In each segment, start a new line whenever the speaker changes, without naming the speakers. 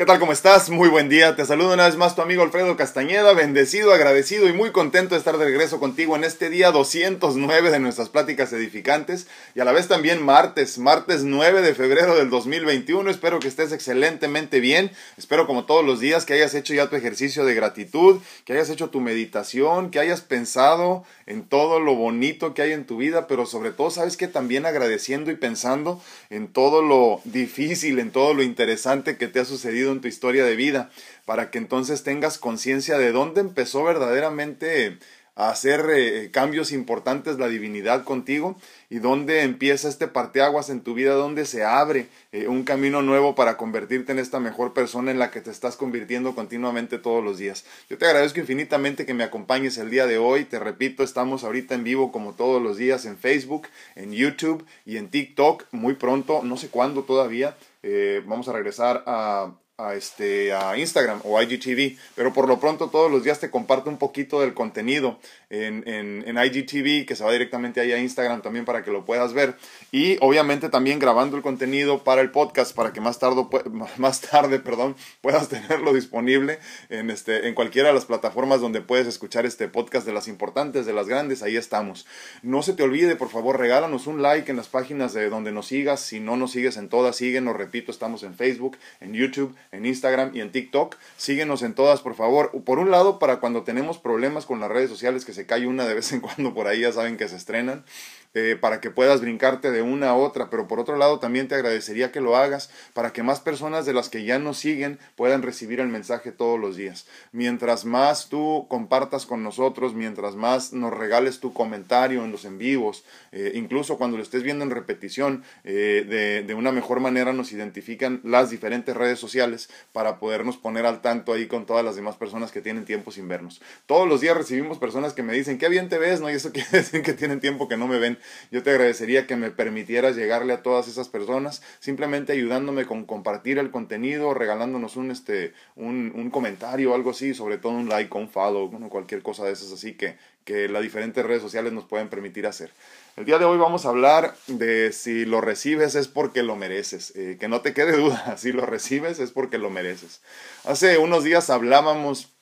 ¿Qué tal? ¿Cómo estás? Muy buen día. Te saludo una vez más tu amigo Alfredo Castañeda, bendecido, agradecido y muy contento de estar de regreso contigo en este día 209 de nuestras pláticas edificantes y a la vez también martes, martes 9 de febrero del 2021. Espero que estés excelentemente bien. Espero como todos los días que hayas hecho ya tu ejercicio de gratitud, que hayas hecho tu meditación, que hayas pensado en todo lo bonito que hay en tu vida, pero sobre todo sabes que también agradeciendo y pensando en todo lo difícil, en todo lo interesante que te ha sucedido en tu historia de vida, para que entonces tengas conciencia de dónde empezó verdaderamente a hacer eh, cambios importantes la divinidad contigo y dónde empieza este parteaguas en tu vida, dónde se abre eh, un camino nuevo para convertirte en esta mejor persona en la que te estás convirtiendo continuamente todos los días. Yo te agradezco infinitamente que me acompañes el día de hoy. Te repito, estamos ahorita en vivo como todos los días en Facebook, en YouTube y en TikTok. Muy pronto, no sé cuándo todavía, eh, vamos a regresar a a, este, a Instagram o IGTV, pero por lo pronto todos los días te comparto un poquito del contenido en, en, en, IGTV, que se va directamente ahí a Instagram también para que lo puedas ver. Y obviamente también grabando el contenido para el podcast para que más tarde, más tarde perdón, puedas tenerlo disponible en, este, en cualquiera de las plataformas donde puedes escuchar este podcast de las importantes, de las grandes, ahí estamos. No se te olvide, por favor, regálanos un like en las páginas de donde nos sigas. Si no nos sigues en todas, síguenos, repito, estamos en Facebook, en YouTube, en Instagram y en TikTok. Síguenos en todas, por favor. Por un lado, para cuando tenemos problemas con las redes sociales, que se cae una de vez en cuando por ahí, ya saben que se estrenan. Eh, para que puedas brincarte de una a otra, pero por otro lado también te agradecería que lo hagas para que más personas de las que ya nos siguen puedan recibir el mensaje todos los días. Mientras más tú compartas con nosotros, mientras más nos regales tu comentario en los en vivos, eh, incluso cuando lo estés viendo en repetición, eh, de, una mejor manera nos identifican las diferentes redes sociales para podernos poner al tanto ahí con todas las demás personas que tienen tiempo sin vernos. Todos los días recibimos personas que me dicen, qué bien te ves, ¿no? Y eso quiere decir que tienen tiempo que no me ven yo te agradecería que me permitieras llegarle a todas esas personas, simplemente ayudándome con compartir el contenido, regalándonos un, este, un, comentario o algo así, sobre todo un like, un follow, cualquier cosa de esas así que, que las diferentes redes sociales nos pueden permitir hacer. El día de hoy vamos a hablar de si lo recibes es porque lo mereces. Eh, que no te quede duda, si lo recibes es porque lo mereces. Hace unos días hablábamos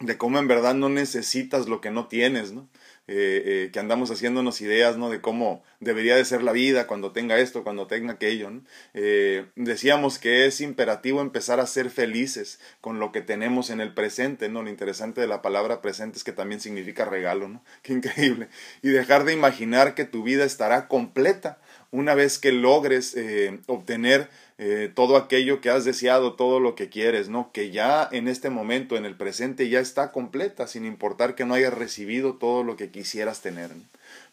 de cómo en verdad no necesitas lo que no tienes, ¿no? Eh, eh, que andamos haciéndonos ideas ¿no? de cómo debería de ser la vida cuando tenga esto, cuando tenga aquello. Eh, decíamos que es imperativo empezar a ser felices con lo que tenemos en el presente. ¿no? Lo interesante de la palabra presente es que también significa regalo. ¿no? Qué increíble. Y dejar de imaginar que tu vida estará completa una vez que logres obtener eh, todo aquello que has deseado, todo lo que quieres, ¿no? Que ya en este momento, en el presente, ya está completa, sin importar que no hayas recibido todo lo que quisieras tener.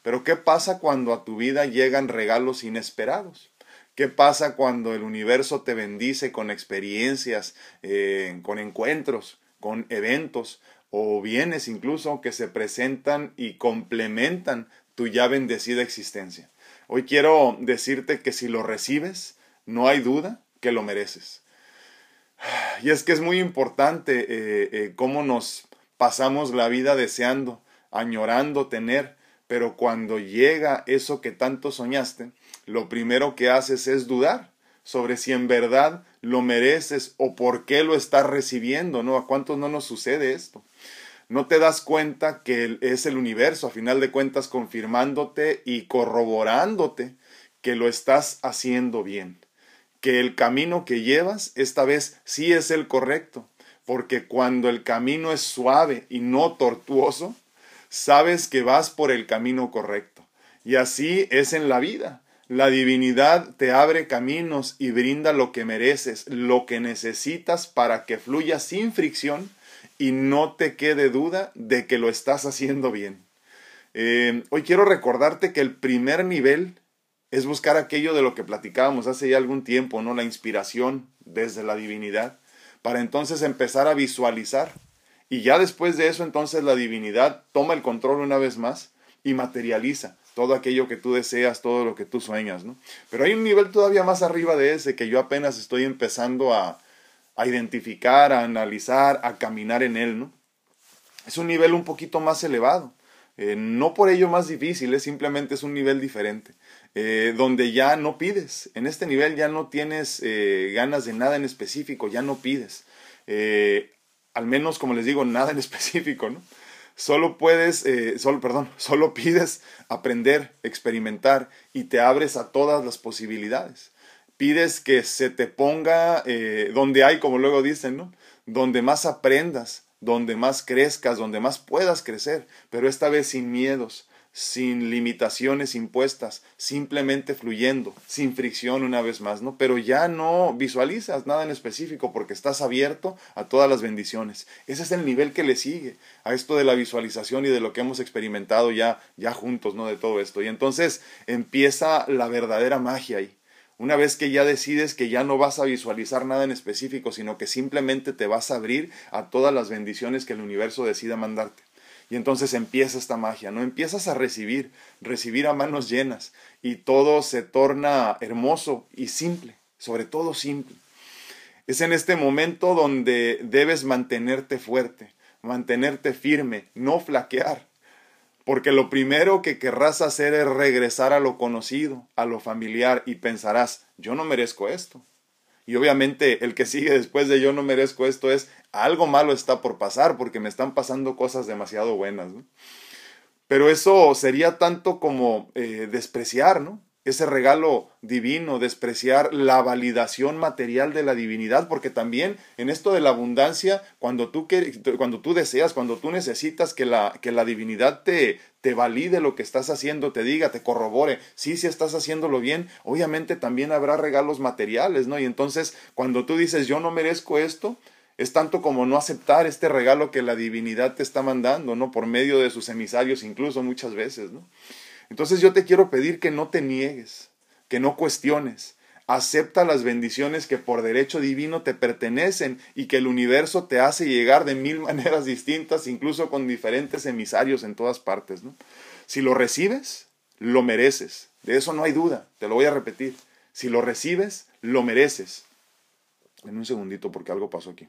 Pero ¿qué pasa cuando a tu vida llegan regalos inesperados? ¿Qué pasa cuando el universo te bendice con experiencias, eh, con encuentros, con eventos o bienes incluso que se presentan y complementan tu ya bendecida existencia? Hoy quiero decirte que si lo recibes, no hay duda que lo mereces. Y es que es muy importante eh, eh, cómo nos pasamos la vida deseando, añorando tener, pero cuando llega eso que tanto soñaste, lo primero que haces es dudar sobre si en verdad lo mereces o por qué lo estás recibiendo, ¿no? ¿A cuántos no nos sucede esto? No te das cuenta que es el universo, a final de cuentas, confirmándote y corroborándote que lo estás haciendo bien que el camino que llevas esta vez sí es el correcto, porque cuando el camino es suave y no tortuoso, sabes que vas por el camino correcto. Y así es en la vida. La divinidad te abre caminos y brinda lo que mereces, lo que necesitas para que fluya sin fricción y no te quede duda de que lo estás haciendo bien. Eh, hoy quiero recordarte que el primer nivel es buscar aquello de lo que platicábamos hace ya algún tiempo, ¿no? La inspiración desde la divinidad, para entonces empezar a visualizar. Y ya después de eso, entonces la divinidad toma el control una vez más y materializa todo aquello que tú deseas, todo lo que tú sueñas, ¿no? Pero hay un nivel todavía más arriba de ese que yo apenas estoy empezando a, a identificar, a analizar, a caminar en él, ¿no? Es un nivel un poquito más elevado Eh, no por ello más difícil, simplemente es un nivel diferente, eh, donde ya no pides. En este nivel ya no tienes eh, ganas de nada en específico, ya no pides. al menos, como les digo, nada en específico, ¿no? Solo puedes, solo, perdón, solo pides aprender, experimentar y te abres a todas las posibilidades. Pides que se te ponga donde hay, como luego dicen, ¿no? Donde más aprendas, donde más crezcas, donde más puedas crecer, pero esta vez sin miedos, sin limitaciones impuestas, simplemente fluyendo, sin fricción una vez más, ¿no? Pero ya no visualizas nada en específico porque estás abierto a todas las bendiciones. Ese es el nivel que le sigue a esto de la visualización y de lo que hemos experimentado ya ya juntos, ¿no? De todo esto. Y entonces empieza la verdadera magia ahí. Una vez que ya decides que ya no vas a visualizar nada en específico, sino que simplemente te vas a abrir a todas las bendiciones que el universo decida mandarte. Y entonces empieza esta magia, ¿no? Empiezas a recibir, recibir a manos llenas y todo se torna hermoso y simple, sobre todo simple. Es en este momento donde debes mantenerte fuerte, mantenerte firme, no flaquear, porque lo primero que querrás hacer es regresar a lo conocido, a lo familiar, y pensarás, yo no merezco esto. Y obviamente el que sigue después de yo no merezco esto es, algo malo está por pasar, porque me están pasando cosas demasiado buenas. Pero eso sería tanto como eh, despreciar, ¿no? Ese regalo divino, despreciar la validación material de la divinidad, porque también en esto de la abundancia, cuando tú, cuando tú deseas, cuando tú necesitas que la, que la divinidad te, te valide lo que estás haciendo, te diga, te corrobore, sí, sí estás haciéndolo bien, obviamente también habrá regalos materiales, ¿no? Y entonces, cuando tú dices, yo no merezco esto, es tanto como no aceptar este regalo que la divinidad te está mandando, ¿no? Por medio de sus emisarios, incluso muchas veces, ¿no? Entonces yo te quiero pedir que no te niegues, que no cuestiones. Acepta las bendiciones que por derecho divino te pertenecen y que el universo te hace llegar de mil maneras distintas, incluso con diferentes emisarios en todas partes. ¿no? Si lo recibes, lo mereces. De eso no hay duda, te lo voy a repetir. Si lo recibes, lo mereces. En un segundito porque algo pasó aquí.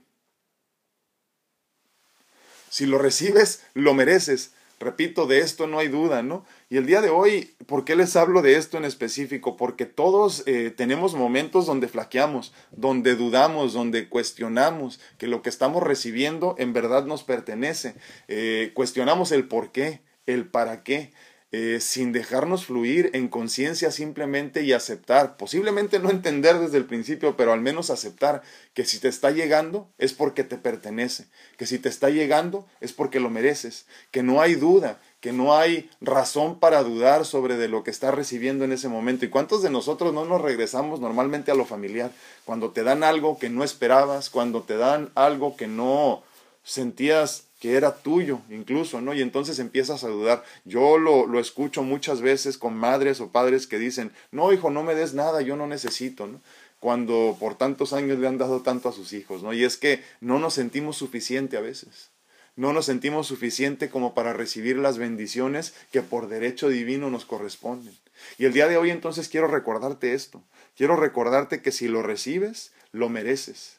Si lo recibes, lo mereces. Repito, de esto no hay duda, ¿no? Y el día de hoy, ¿por qué les hablo de esto en específico? Porque todos eh, tenemos momentos donde flaqueamos, donde dudamos, donde cuestionamos que lo que estamos recibiendo en verdad nos pertenece. Eh, cuestionamos el por qué, el para qué. Eh, sin dejarnos fluir en conciencia simplemente y aceptar, posiblemente no entender desde el principio, pero al menos aceptar que si te está llegando es porque te pertenece, que si te está llegando es porque lo mereces, que no hay duda, que no hay razón para dudar sobre de lo que estás recibiendo en ese momento. ¿Y cuántos de nosotros no nos regresamos normalmente a lo familiar? Cuando te dan algo que no esperabas, cuando te dan algo que no sentías que era tuyo incluso, ¿no? Y entonces empiezas a dudar. Yo lo, lo escucho muchas veces con madres o padres que dicen, no, hijo, no me des nada, yo no necesito, ¿no? Cuando por tantos años le han dado tanto a sus hijos, ¿no? Y es que no nos sentimos suficiente a veces. No nos sentimos suficiente como para recibir las bendiciones que por derecho divino nos corresponden. Y el día de hoy entonces quiero recordarte esto. Quiero recordarte que si lo recibes, lo mereces.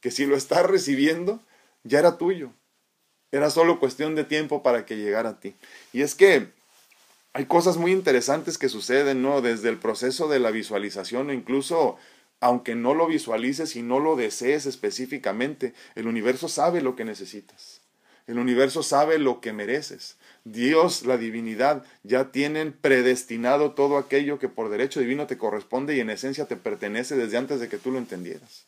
Que si lo estás recibiendo, ya era tuyo. Era solo cuestión de tiempo para que llegara a ti. Y es que hay cosas muy interesantes que suceden, ¿no? Desde el proceso de la visualización incluso aunque no lo visualices y no lo desees específicamente, el universo sabe lo que necesitas. El universo sabe lo que mereces. Dios, la divinidad, ya tienen predestinado todo aquello que por derecho divino te corresponde y en esencia te pertenece desde antes de que tú lo entendieras.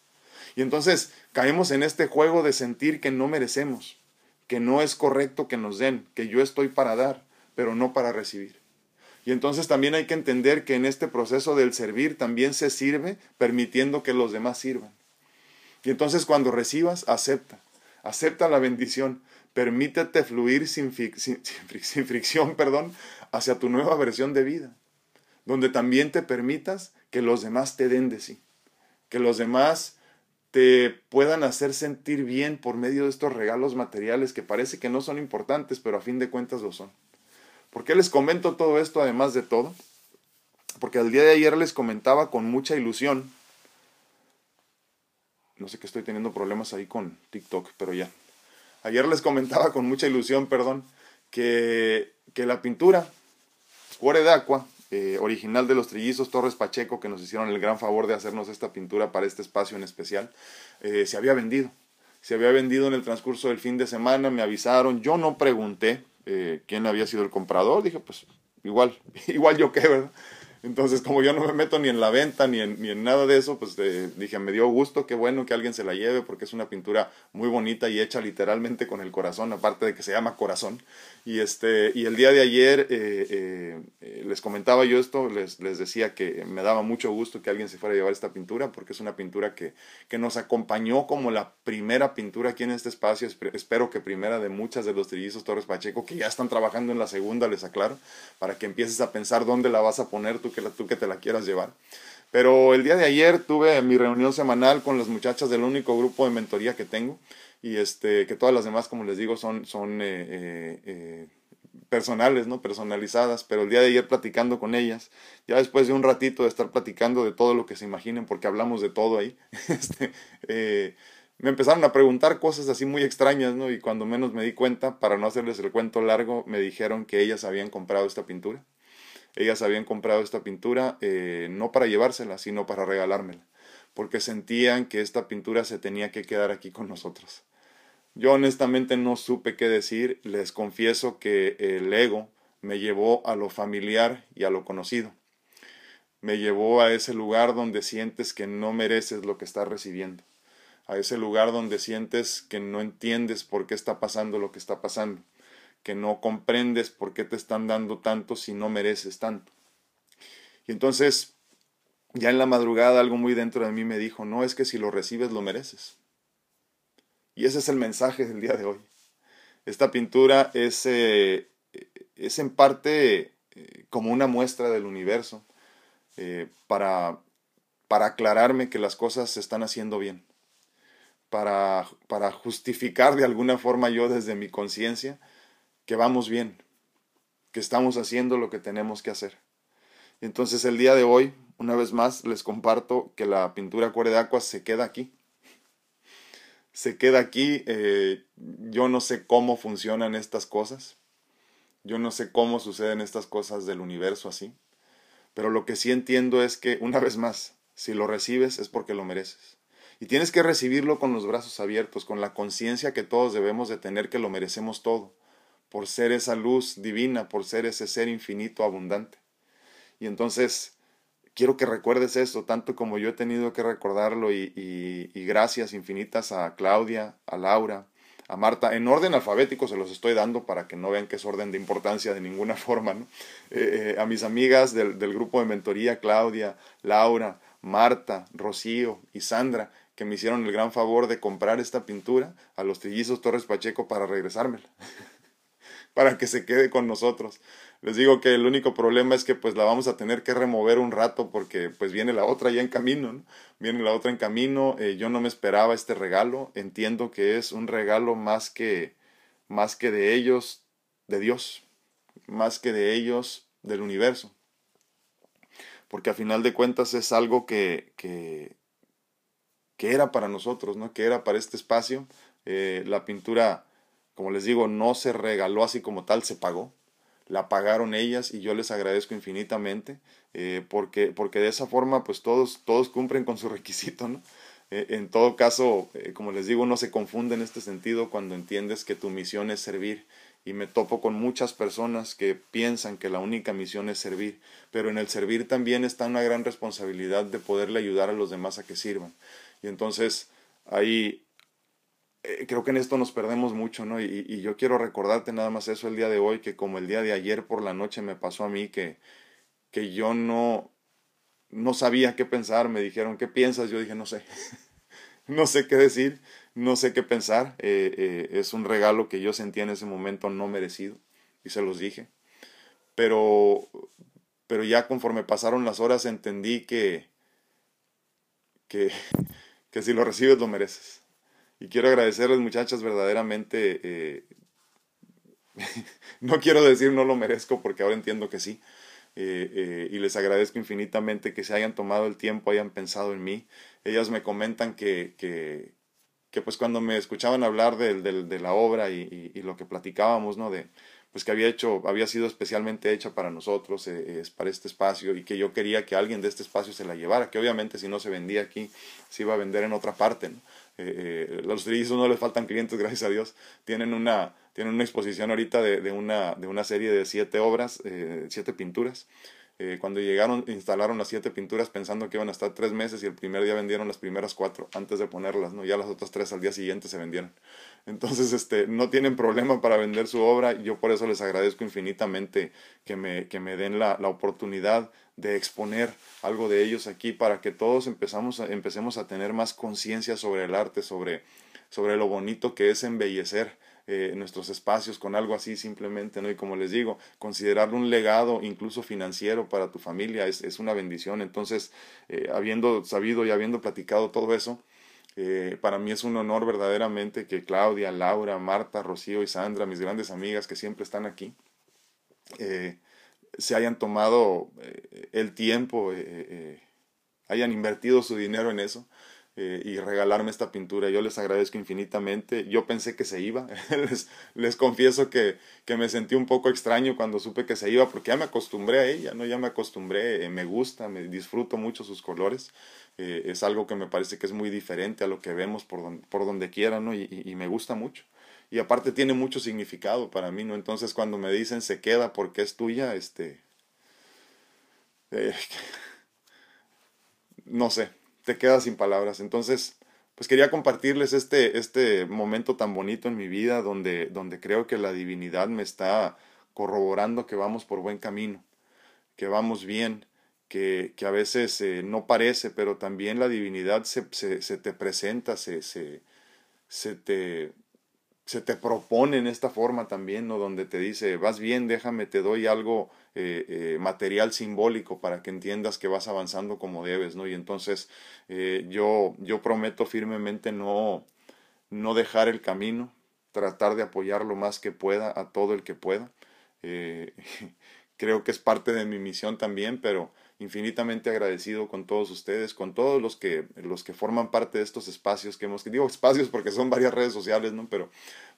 Y entonces caemos en este juego de sentir que no merecemos que no es correcto que nos den, que yo estoy para dar, pero no para recibir. Y entonces también hay que entender que en este proceso del servir también se sirve permitiendo que los demás sirvan. Y entonces cuando recibas, acepta, acepta la bendición, permítete fluir sin, sin, sin fricción perdón, hacia tu nueva versión de vida, donde también te permitas que los demás te den de sí, que los demás te puedan hacer sentir bien por medio de estos regalos materiales que parece que no son importantes, pero a fin de cuentas lo son. ¿Por qué les comento todo esto además de todo? Porque el día de ayer les comentaba con mucha ilusión, no sé que estoy teniendo problemas ahí con TikTok, pero ya. Ayer les comentaba con mucha ilusión, perdón, que, que la pintura, Cuore d'Aqua, eh, original de los trillizos Torres Pacheco, que nos hicieron el gran favor de hacernos esta pintura para este espacio en especial, eh, se había vendido. Se había vendido en el transcurso del fin de semana, me avisaron, yo no pregunté eh, quién había sido el comprador, dije, pues igual, igual yo qué, ¿verdad? Entonces, como yo no me meto ni en la venta ni en, ni en nada de eso, pues eh, dije, me dio gusto, qué bueno que alguien se la lleve, porque es una pintura muy bonita y hecha literalmente con el corazón, aparte de que se llama corazón. Y, este, y el día de ayer eh, eh, les comentaba yo esto, les, les decía que me daba mucho gusto que alguien se fuera a llevar esta pintura, porque es una pintura que, que nos acompañó como la primera pintura aquí en este espacio, espero que primera de muchas de los trillizos Torres Pacheco, que ya están trabajando en la segunda, les aclaro, para que empieces a pensar dónde la vas a poner tú que, la, tú que te la quieras llevar. Pero el día de ayer tuve mi reunión semanal con las muchachas del único grupo de mentoría que tengo. Y este que todas las demás como les digo son son eh, eh, eh, personales no personalizadas. Pero el día de ayer platicando con ellas ya después de un ratito de estar platicando de todo lo que se imaginen porque hablamos de todo ahí este, me empezaron a preguntar cosas así muy extrañas no y cuando menos me di cuenta para no hacerles el cuento largo me dijeron que ellas habían comprado esta pintura ellas habían comprado esta pintura eh, no para llevársela, sino para regalármela, porque sentían que esta pintura se tenía que quedar aquí con nosotros. Yo honestamente no supe qué decir, les confieso que el ego me llevó a lo familiar y a lo conocido. Me llevó a ese lugar donde sientes que no mereces lo que estás recibiendo, a ese lugar donde sientes que no entiendes por qué está pasando lo que está pasando que no comprendes por qué te están dando tanto si no mereces tanto. Y entonces, ya en la madrugada algo muy dentro de mí me dijo, no es que si lo recibes lo mereces. Y ese es el mensaje del día de hoy. Esta pintura es, eh, es en parte eh, como una muestra del universo eh, para, para aclararme que las cosas se están haciendo bien, para, para justificar de alguna forma yo desde mi conciencia que vamos bien, que estamos haciendo lo que tenemos que hacer. Entonces el día de hoy, una vez más, les comparto que la pintura Cuore de Aquas se queda aquí. Se queda aquí. Eh, yo no sé cómo funcionan estas cosas. Yo no sé cómo suceden estas cosas del universo así. Pero lo que sí entiendo es que, una vez más, si lo recibes es porque lo mereces. Y tienes que recibirlo con los brazos abiertos, con la conciencia que todos debemos de tener que lo merecemos todo por ser esa luz divina, por ser ese ser infinito, abundante. Y entonces, quiero que recuerdes esto, tanto como yo he tenido que recordarlo, y, gracias infinitas a Claudia, a Laura, a Marta, en orden alfabético se los estoy dando para que no vean que es orden de importancia de ninguna forma, ¿no? Eh, eh, a mis amigas del, del grupo de mentoría, Claudia, Laura, Marta, Rocío y Sandra, que me hicieron el gran favor de comprar esta pintura a los trillizos Torres Pacheco para regresármela. para que se quede con nosotros. Les digo que el único problema es que pues la vamos a tener que remover un rato porque pues viene la otra ya en camino, ¿no? Viene la otra en camino, eh, yo no me esperaba este regalo, entiendo que es un regalo más que más que de ellos, de Dios, más que de ellos, del universo. Porque a final de cuentas es algo que, que, que era para nosotros, ¿no? Que era para este espacio. Eh, la pintura como les digo, no se regaló así como tal, se pagó. La pagaron ellas y yo les agradezco infinitamente eh, porque, porque de esa forma pues todos, todos cumplen con su requisito, ¿no? Eh, en todo caso, eh, como les digo, no se confunde en este sentido cuando entiendes que tu misión es servir y me topo con muchas personas que piensan que la única misión es servir, pero en el servir también está una gran responsabilidad de poderle ayudar a los demás a que sirvan. Y entonces ahí eh, creo que en esto nos perdemos mucho, ¿no? Y, yo quiero recordarte nada más eso el día de hoy, que como el día de ayer por la noche me pasó a mí, que, que yo no, no sabía qué pensar, me dijeron, ¿qué piensas? Yo dije, no sé, no sé qué decir, no sé qué pensar, eh, eh, es un regalo que yo sentía en ese momento no merecido, y se los dije, pero, pero ya conforme pasaron las horas entendí que, que, que si lo recibes lo mereces y quiero agradecerles muchachas verdaderamente. Eh, no quiero decir no lo merezco porque ahora entiendo que sí. Eh, eh, y les agradezco infinitamente que se hayan tomado el tiempo, hayan pensado en mí. Ellas me comentan que, que, pues cuando me escuchaban hablar de, de, de la obra y, y, lo que platicábamos, ¿no? De, pues que había hecho, había sido especialmente hecha para nosotros, eh, para este espacio, y que yo quería que alguien de este espacio se la llevara, que obviamente si no se vendía aquí, se iba a vender en otra parte. ¿no? Eh, los trillizos no les faltan clientes, gracias a Dios. Tienen una, tienen una exposición ahorita de, de, una, de una serie de siete obras, siete pinturas. Eh, cuando llegaron, instalaron las siete pinturas pensando que iban a estar tres meses y el primer día vendieron las primeras cuatro antes de ponerlas, ¿no? Ya las otras tres al día siguiente se vendieron. Entonces, este, no tienen problema para vender su obra y yo por eso les agradezco infinitamente que me, que me den la, la oportunidad de exponer algo de ellos aquí para que todos empezamos empecemos a tener más conciencia sobre el arte, sobre, sobre lo bonito que es embellecer eh, nuestros espacios con algo así simplemente, ¿no? Y como les digo, considerarlo un legado incluso financiero para tu familia es, es una bendición. Entonces, eh, habiendo sabido y habiendo platicado todo eso, eh, para mí es un honor verdaderamente que Claudia, Laura, Marta, Rocío y Sandra, mis grandes amigas que siempre están aquí, se hayan tomado el tiempo, hayan invertido su dinero en eso. Eh, y regalarme esta pintura. Yo les agradezco infinitamente. Yo pensé que se iba. les, les, confieso que, que, me sentí un poco extraño cuando supe que se iba porque ya me acostumbré a ella, ¿no? Ya me acostumbré, eh, me gusta, me disfruto mucho sus colores. Eh, es algo que me parece que es muy diferente a lo que vemos por donde, por donde quiera, ¿no? Y, y, me gusta mucho. Y aparte tiene mucho significado para mí, ¿no? Entonces cuando me dicen se queda porque es tuya, este... no sé, te quedas sin palabras. Entonces, pues quería compartirles este, este momento tan bonito en mi vida donde, donde creo que la divinidad me está corroborando que vamos por buen camino, que vamos bien, que, que a veces eh, no parece, pero también la divinidad se, se, se te presenta, se, se, se, te, se te propone en esta forma también, ¿no? Donde te dice, vas bien, déjame, te doy algo eh, eh, material simbólico para que entiendas que vas avanzando como debes, ¿no? Y entonces eh, yo, yo prometo firmemente no, no dejar el camino, tratar de apoyar lo más que pueda a todo el que pueda. creo que es parte de mi misión también, pero infinitamente agradecido con todos ustedes, con todos los que, los que forman parte de estos espacios que hemos, digo espacios porque son varias redes sociales, ¿no? Pero,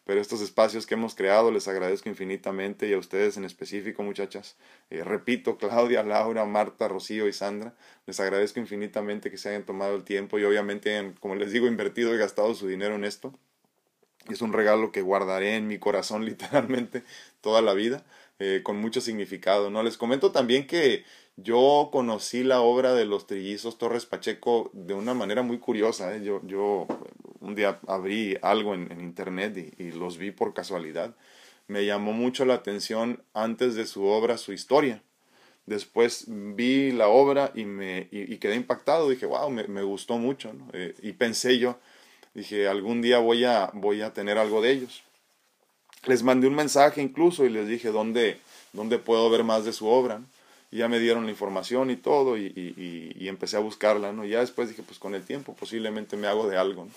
pero estos espacios que hemos creado les agradezco infinitamente y a ustedes en específico, muchachas. Eh, repito, Claudia, Laura, Marta, Rocío y Sandra, les agradezco infinitamente que se hayan tomado el tiempo y obviamente, como les digo, invertido y gastado su dinero en esto. Es un regalo que guardaré en mi corazón literalmente toda la vida. Eh, con mucho significado, ¿no? Les comento también que yo conocí la obra de los trillizos Torres Pacheco de una manera muy curiosa. ¿eh? Yo, yo un día abrí algo en, internet y, los vi por casualidad. Me llamó mucho la atención antes de su obra, su historia. Después vi la obra y, me, y, quedé impactado. Dije, wow, me, me gustó mucho. Eh, y pensé yo, dije, algún día voy a, voy a tener algo de ellos. Les mandé un mensaje incluso y les dije dónde, dónde puedo ver más de su obra ya me dieron la información y todo y, y, y, empecé a buscarla, ¿no? Ya después dije, pues con el tiempo posiblemente me hago de algo, ¿no?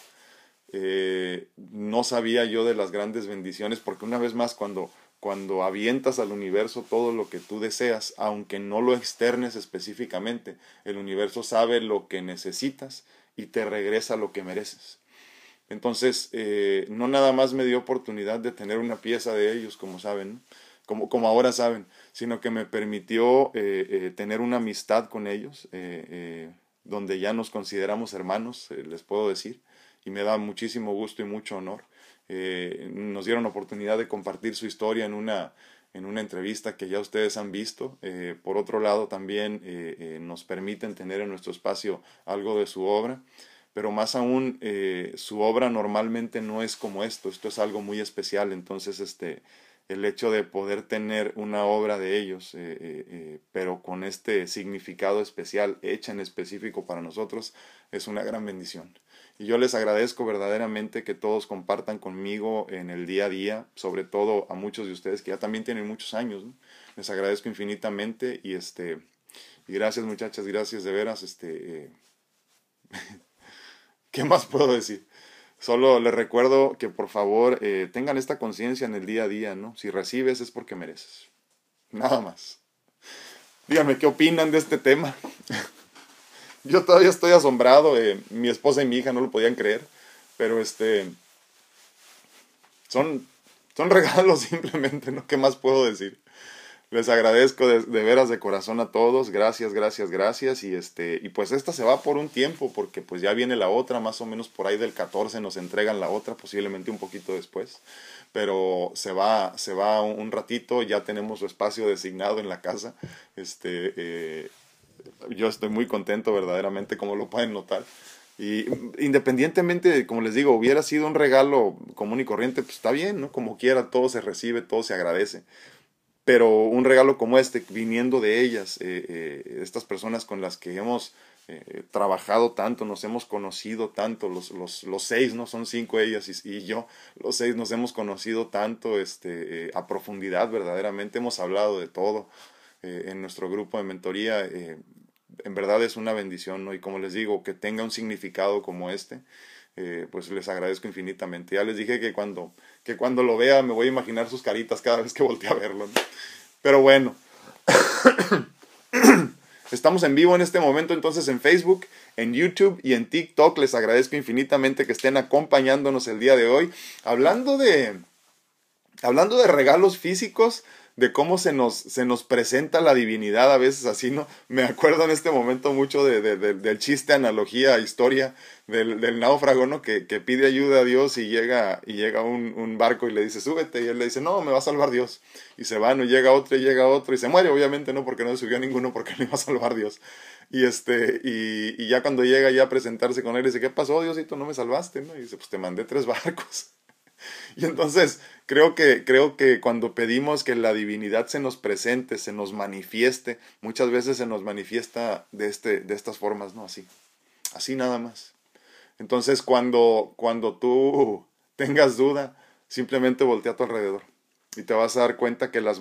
Eh, no sabía yo de las grandes bendiciones porque una vez más cuando, cuando avientas al universo todo lo que tú deseas, aunque no lo externes específicamente, el universo sabe lo que necesitas y te regresa lo que mereces. Entonces, eh, no nada más me dio oportunidad de tener una pieza de ellos, como saben. Como, como ahora saben, sino que me permitió eh, eh, tener una amistad con ellos, eh, donde ya nos consideramos hermanos, les puedo decir, y me da muchísimo gusto y mucho honor. nos dieron oportunidad de compartir su historia en una, en una entrevista que ya ustedes han visto. por otro lado, también nos permiten tener en nuestro espacio algo de su obra pero más aún su obra normalmente no es como esto, esto es algo muy especial, entonces este el hecho de poder tener una obra de ellos, eh, eh, eh, pero con este significado especial hecha en específico para nosotros, es una gran bendición. Y yo les agradezco verdaderamente que todos compartan conmigo en el día a día, sobre todo a muchos de ustedes que ya también tienen muchos años. Les agradezco infinitamente y este y gracias muchachas, gracias de veras. Este, ¿Qué más puedo decir? Solo les recuerdo que por favor eh, tengan esta conciencia en el día a día, ¿no? Si recibes es porque mereces. Nada más. Díganme qué opinan de este tema. Yo todavía estoy asombrado. Eh, mi esposa y mi hija no lo podían creer. Pero este. Son, son regalos simplemente, ¿no? ¿Qué más puedo decir? Les agradezco de, veras de corazón a todos, gracias, gracias, gracias. Y este, y pues esta se va por un tiempo, porque pues ya viene la otra, más o menos por ahí del 14 nos entregan la otra, posiblemente un poquito después. Pero se va, se va un ratito, ya tenemos su espacio designado en la casa. Este, eh, yo estoy muy contento verdaderamente, como lo pueden notar. Y independientemente, como les digo, hubiera sido un regalo común y corriente, pues está bien, ¿no? Como quiera, todo se recibe, todo se agradece pero un regalo como este, viniendo de ellas, eh, eh, estas personas con las que hemos eh, trabajado tanto, nos hemos conocido tanto, los, los, los seis, ¿no? Son cinco ellas y, y, yo, los seis nos hemos conocido tanto este, a profundidad, verdaderamente hemos hablado de todo en nuestro grupo de mentoría. en verdad es una bendición, ¿no? Y como les digo, que tenga un significado como este, pues les agradezco infinitamente. Ya les dije que cuando que cuando lo vea me voy a imaginar sus caritas cada vez que voltee a verlo. Pero bueno, estamos en vivo en este momento entonces en Facebook, en YouTube y en TikTok. Les agradezco infinitamente que estén acompañándonos el día de hoy. Hablando de, hablando de regalos físicos, de cómo se nos, se nos presenta la divinidad a veces así, ¿no? Me acuerdo en este momento mucho de, de, del chiste, analogía, historia del, del náufrago, ¿no? Que, que, pide ayuda a Dios y llega, y llega un, un, barco y le dice, súbete, y él le dice, no, me va a salvar Dios. Y se va, no llega otro y llega otro y se muere, obviamente, ¿no? Porque no se subió a ninguno porque le iba a salvar Dios. Y este, y, y ya cuando llega ya a presentarse con él, dice, ¿qué pasó, Diosito? No me salvaste, ¿no? Y dice, pues te mandé tres barcos. Y entonces creo que, creo que cuando pedimos que la divinidad se nos presente, se nos manifieste, muchas veces se nos manifiesta de, este, de estas formas, ¿no? Así, así nada más. Entonces cuando, cuando tú tengas duda, simplemente voltea a tu alrededor y te vas a dar cuenta que las,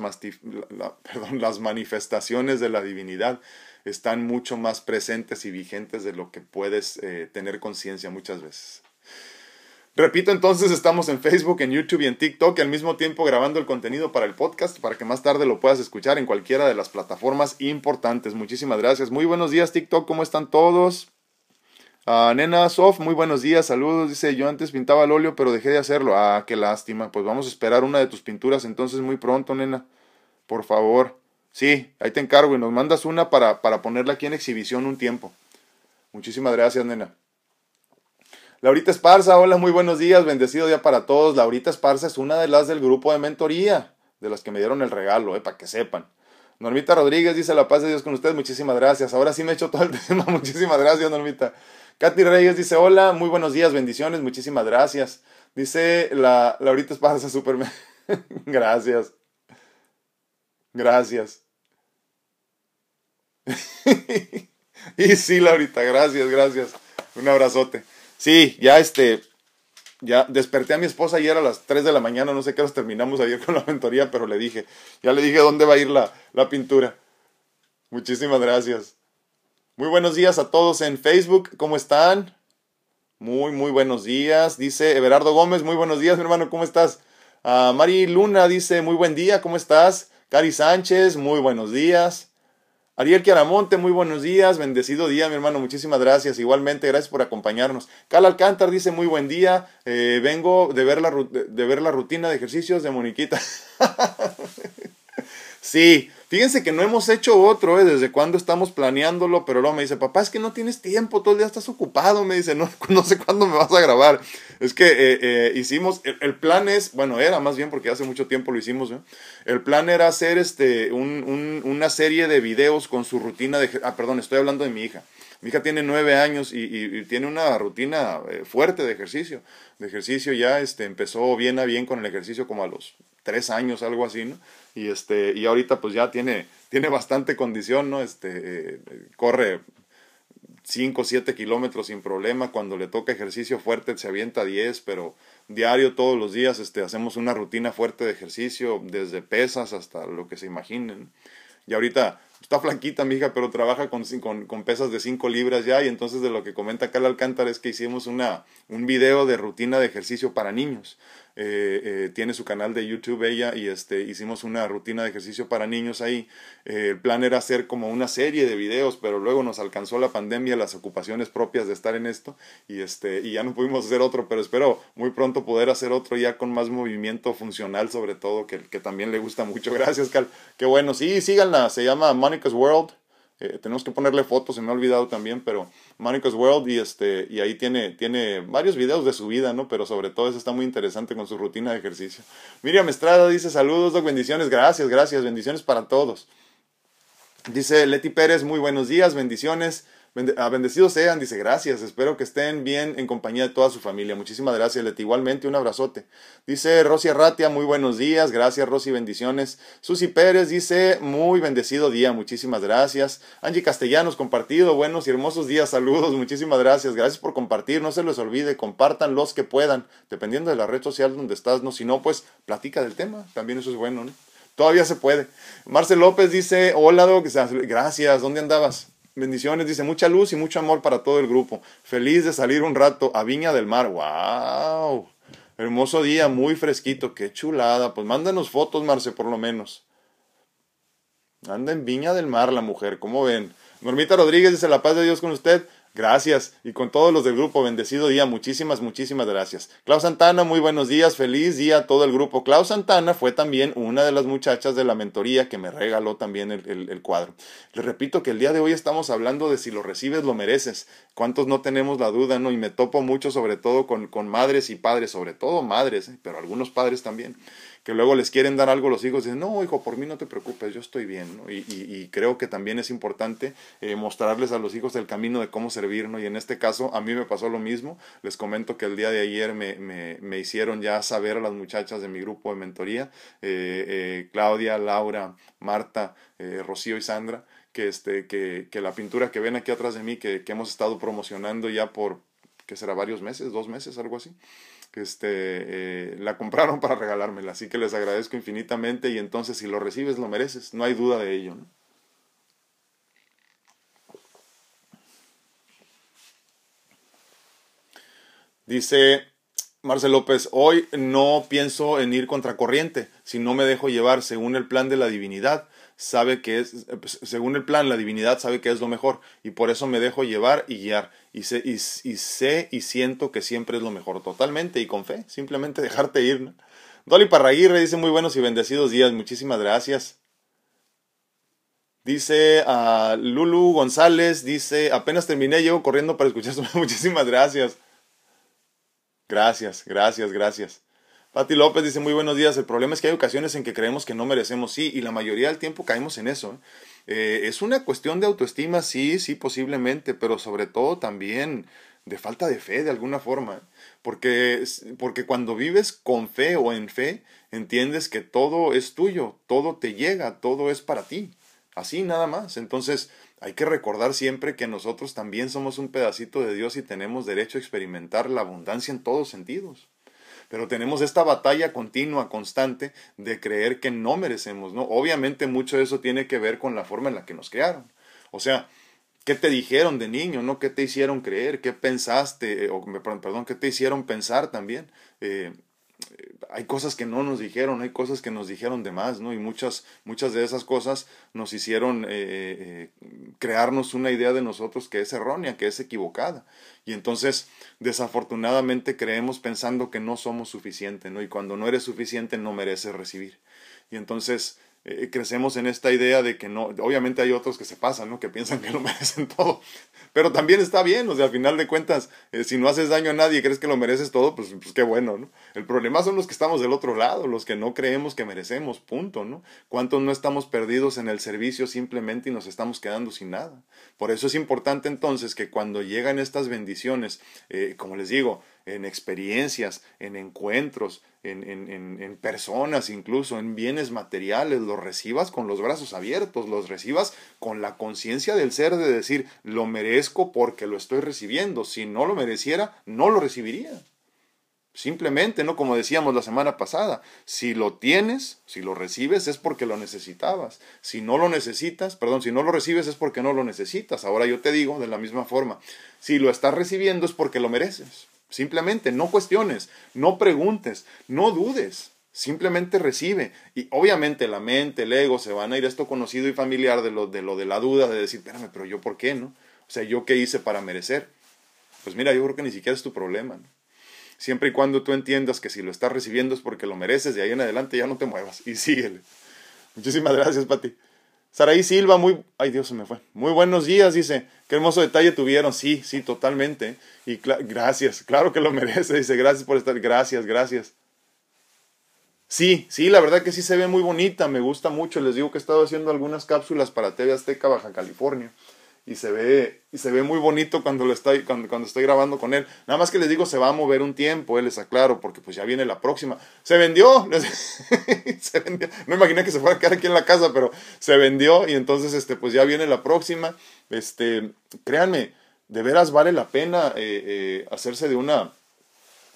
manifestaciones de la divinidad están mucho más presentes y vigentes de lo que puedes eh, tener conciencia muchas veces. Repito, entonces estamos en Facebook, en YouTube y en TikTok y al mismo tiempo grabando el contenido para el podcast para que más tarde lo puedas escuchar en cualquiera de las plataformas importantes. Muchísimas gracias. Muy buenos días TikTok, ¿cómo están todos? Uh, Nena Sof, muy buenos días, saludos. Dice, yo antes pintaba el óleo, pero dejé de hacerlo. Ah, qué lástima. Pues vamos a esperar una de tus pinturas entonces muy pronto, nena. Por favor. Sí, ahí te encargo y nos mandas una para, para ponerla aquí en exhibición un tiempo. Muchísimas gracias, nena. Laurita Esparza, hola, muy buenos días, bendecido día para todos. Laurita Esparza es una de las del grupo de mentoría, de las que me dieron el regalo, eh, para que sepan. Normita Rodríguez dice la paz de Dios con ustedes, muchísimas gracias. Ahora sí me he hecho todo el tema, muchísimas gracias, Normita. Katy Reyes dice, hola, muy buenos días, bendiciones, muchísimas gracias. Dice la Laurita Esparza, super... gracias. Gracias. y sí, Laurita, gracias, gracias. Un abrazote. Sí, ya este, ya desperté a mi esposa ayer a las 3 de la mañana, no sé qué horas terminamos ayer con la mentoría, pero le dije, ya le dije dónde va a ir la, la pintura. Muchísimas gracias. Muy buenos días a todos en Facebook, ¿cómo están? Muy, muy buenos días. Dice Everardo Gómez, muy buenos días, mi hermano, ¿cómo estás? Uh, Mari Luna dice, muy buen día, ¿cómo estás? Cari Sánchez, muy buenos días. Ariel Quiaramonte, muy buenos días, bendecido día, mi hermano, muchísimas gracias. Igualmente, gracias por acompañarnos. Cal Alcántar dice, muy buen día, eh, vengo de ver, la, de ver la rutina de ejercicios de Moniquita. sí, Fíjense que no hemos hecho otro, ¿eh? Desde cuándo estamos planeándolo, pero luego me dice, papá, es que no tienes tiempo, todo el día estás ocupado, me dice, no, no sé cuándo me vas a grabar. Es que eh, eh, hicimos, el, plan es, bueno, era más bien porque hace mucho tiempo lo hicimos, ¿eh? El plan era hacer este, un, un, una serie de videos con su rutina de, ah, perdón, estoy hablando de mi hija. Mi hija tiene nueve años y, y, tiene una rutina eh, fuerte de ejercicio. De ejercicio ya este, empezó bien a bien con el ejercicio como a los tres años, algo así, ¿no? Y este y ahorita pues ya tiene tiene bastante condición no este eh, corre 5 o 7 kilómetros sin problema cuando le toca ejercicio fuerte se avienta 10 pero diario todos los días este hacemos una rutina fuerte de ejercicio desde pesas hasta lo que se imaginen. Y ahorita está flanquita mi hija pero trabaja con, con, con pesas de 5 libras ya y entonces de lo que comenta Carla Alcántara es que hicimos una un video de rutina de ejercicio para niños eh, eh, tiene su canal de YouTube ella y este, hicimos una rutina de ejercicio para niños ahí. Eh, el plan era hacer como una serie de videos, pero luego nos alcanzó la pandemia, las ocupaciones propias de estar en esto y, este, y ya no pudimos hacer otro, pero espero muy pronto poder hacer otro ya con más movimiento funcional sobre todo, que, que también le gusta mucho. Gracias, Cal. Qué bueno. Sí, síganla. Se llama Monica's World. Eh, tenemos que ponerle fotos, se me ha olvidado también, pero Monica's World y este y ahí tiene tiene varios videos de su vida, ¿no? Pero sobre todo eso está muy interesante con su rutina de ejercicio. Miriam Estrada dice saludos, Doc, bendiciones, gracias, gracias, bendiciones para todos. Dice Leti Pérez, muy buenos días, bendiciones. Ah, bendecidos sean, dice, gracias, espero que estén bien en compañía de toda su familia. Muchísimas gracias, Leti. Igualmente, un abrazote. Dice Rosy Arratia, muy buenos días, gracias Rosy, bendiciones. Susi Pérez dice, muy bendecido día, muchísimas gracias. Angie Castellanos, compartido, buenos y hermosos días, saludos, muchísimas gracias. Gracias por compartir, no se les olvide, compartan los que puedan, dependiendo de la red social donde estás, no, si no, pues platica del tema, también eso es bueno, ¿no? Todavía se puede. Marcel López dice, hola, gracias, ¿dónde andabas? Bendiciones, dice, mucha luz y mucho amor para todo el grupo. Feliz de salir un rato a Viña del Mar. ¡Wow! Hermoso día, muy fresquito, qué chulada. Pues mándanos fotos, Marce, por lo menos. Anda en Viña del Mar la mujer, ¿cómo ven? Normita Rodríguez dice, la paz de Dios con usted. Gracias. Y con todos los del grupo, bendecido día. Muchísimas, muchísimas gracias. Klaus Santana, muy buenos días. Feliz día a todo el grupo. Klaus Santana fue también una de las muchachas de la mentoría que me regaló también el, el, cuadro. Le repito que el día de hoy estamos hablando de si lo recibes, lo mereces. ¿Cuántos no tenemos la duda, no? Y me topo mucho sobre todo con, con madres y padres, sobre todo madres, ¿eh? pero algunos padres también que luego les quieren dar algo los hijos, dicen, no, hijo, por mí no te preocupes, yo estoy bien, ¿no? y, y, creo que también es importante eh, mostrarles a los hijos el camino de cómo servir, ¿no? Y en este caso, a mí me pasó lo mismo, les comento que el día de ayer me, me, me hicieron ya saber a las muchachas de mi grupo de mentoría, eh, eh, Claudia, Laura, Marta, Rocío y Sandra, que, este, que, que la pintura que ven aquí atrás de mí, que, que hemos estado promocionando ya por, que será varios meses, dos meses, algo así, este, eh, la compraron para regalármela, así que les agradezco infinitamente y entonces si lo recibes lo mereces, no hay duda de ello. Dice Marcel López, hoy no pienso en ir contracorriente, si no me dejo llevar según el plan de la divinidad sabe que es, pues, según el plan, la divinidad sabe que es lo mejor y por eso me dejo llevar y guiar y sé y, sé y siento que siempre es lo mejor totalmente y con fe, simplemente dejarte ir. Dolly Parraguirre dice muy buenos y bendecidos días, muchísimas gracias. Dice a Lulu González, dice, apenas terminé, llevo corriendo para escuchar, muchísimas gracias. Gracias, gracias, gracias. Pati López dice muy buenos días. El problema es que hay ocasiones en que creemos que no merecemos, sí, y la mayoría del tiempo caemos en eso. ¿eh? Eh, es una cuestión de autoestima, sí, sí, posiblemente, pero sobre todo también de falta de fe de alguna forma. Porque, porque cuando vives con fe o en fe, entiendes que todo es tuyo, todo te llega, todo es para ti. Así nada más. Entonces, hay que recordar siempre que nosotros también somos un pedacito de Dios y tenemos derecho a experimentar la abundancia en todos sentidos pero tenemos esta batalla continua, constante, de creer que no merecemos, ¿no? Obviamente mucho de eso tiene que ver con la forma en la que nos crearon. O sea, ¿qué te dijeron de niño, no? ¿Qué te hicieron creer? ¿Qué pensaste? O, perdón, ¿qué te hicieron pensar también? Eh, hay cosas que no nos dijeron, hay cosas que nos dijeron de más, ¿no? Y muchas, muchas de esas cosas nos hicieron eh, eh, crearnos una idea de nosotros que es errónea, que es equivocada. Y entonces, desafortunadamente, creemos pensando que no somos suficientes, ¿no? Y cuando no eres suficiente, no mereces recibir. Y entonces, eh, crecemos en esta idea de que no, obviamente hay otros que se pasan, ¿no? Que piensan que lo merecen todo, pero también está bien, o sea, al final de cuentas, eh, si no haces daño a nadie y crees que lo mereces todo, pues, pues qué bueno, ¿no? El problema son los que estamos del otro lado, los que no creemos que merecemos, punto, ¿no? ¿Cuántos no estamos perdidos en el servicio simplemente y nos estamos quedando sin nada? Por eso es importante entonces que cuando llegan estas bendiciones, eh, como les digo, en experiencias, en encuentros, en, en, en, personas, incluso en bienes materiales, los recibas con los brazos abiertos, los recibas con la conciencia del ser de decir, lo merezco porque lo estoy recibiendo. Si no lo mereciera, no lo recibiría. Simplemente, ¿no? Como decíamos la semana pasada, si lo tienes, si lo recibes es porque lo necesitabas. Si no lo necesitas, perdón, si no lo recibes es porque no lo necesitas. Ahora yo te digo de la misma forma, si lo estás recibiendo es porque lo mereces. Simplemente no cuestiones, no preguntes, no dudes. Simplemente recibe. Y obviamente la mente, el ego se van a ir esto conocido y familiar de lo, de lo de la duda, de decir, espérame, pero yo por qué, ¿no? O sea, ¿yo qué hice para merecer? Pues mira, yo creo que ni siquiera es tu problema. Siempre y cuando tú entiendas que si lo estás recibiendo es porque lo mereces, de ahí en adelante ya no te muevas y síguele. Muchísimas gracias, Pati. Saraí Silva, muy... Ay, Dios, se me fue. Muy buenos días, dice. Qué hermoso detalle tuvieron. Sí, sí, totalmente. Y gracias, claro que lo merece. Dice, gracias por estar. Gracias, gracias. Sí, sí, la verdad que sí se ve muy bonita, me gusta mucho. Les digo que he estado haciendo algunas cápsulas para TV Azteca Baja California y se ve y se ve muy bonito cuando lo estoy cuando, estoy grabando con él. Nada más que les digo se va a mover un tiempo, él les aclaro porque pues ya viene la próxima. Se vendió, se vendió. No imaginé que se fuera a quedar aquí en la casa, pero se vendió y entonces este pues ya viene la próxima. Este, créanme, de veras vale la pena eh, eh, hacerse de una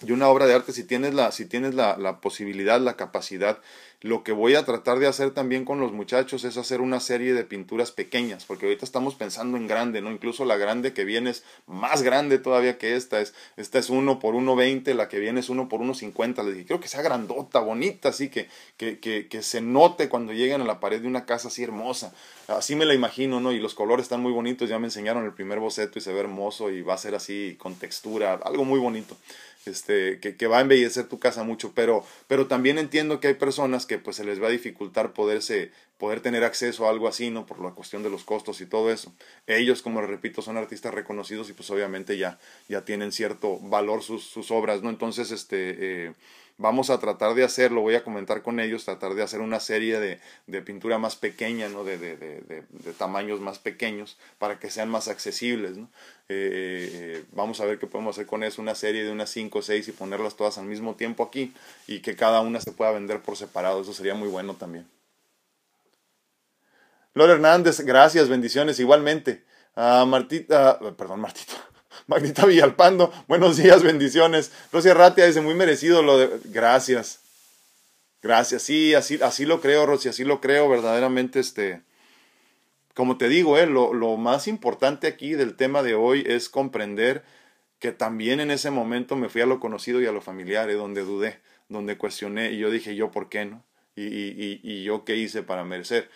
y una obra de arte si tienes la, si tienes la, la, posibilidad, la capacidad. Lo que voy a tratar de hacer también con los muchachos es hacer una serie de pinturas pequeñas, porque ahorita estamos pensando en grande, ¿no? Incluso la grande que viene es más grande todavía que esta, es, esta es 1 por 1.20, la que viene es 1 por 1.50, les dije, quiero que sea grandota, bonita, así que, que, que, que se note cuando lleguen a la pared de una casa así hermosa. Así me la imagino, ¿no? Y los colores están muy bonitos, ya me enseñaron el primer boceto y se ve hermoso y va a ser así con textura, algo muy bonito este, que, que, va a embellecer tu casa mucho, pero, pero también entiendo que hay personas que pues se les va a dificultar poderse, poder tener acceso a algo así, ¿no? Por la cuestión de los costos y todo eso. Ellos, como repito, son artistas reconocidos y pues obviamente ya, ya tienen cierto valor sus, sus obras, ¿no? Entonces, este, eh, vamos a tratar de hacerlo, voy a comentar con ellos, tratar de hacer una serie de, de pintura más pequeña, ¿no? de, de, de, tamaños más pequeños, para que sean más accesibles. ¿no? Eh, vamos a ver qué podemos hacer con eso, una serie de unas 5 o 6 y ponerlas todas al mismo tiempo aquí y que cada una se pueda vender por separado, eso sería muy bueno también. Lore Hernández, gracias, bendiciones igualmente. a Martita, perdón, Martita. Magnita Villalpando, buenos días, bendiciones. Rosia Ratia dice, muy merecido lo de... Gracias. Gracias, sí, así, así lo creo, Rosy, así lo creo, verdaderamente, este... Como te digo, eh, lo, lo más importante aquí del tema de hoy es comprender que también en ese momento me fui a lo conocido y a lo familiar, eh, donde dudé, donde cuestioné y yo dije, ¿yo por qué no? Y, y, y yo qué hice para merecer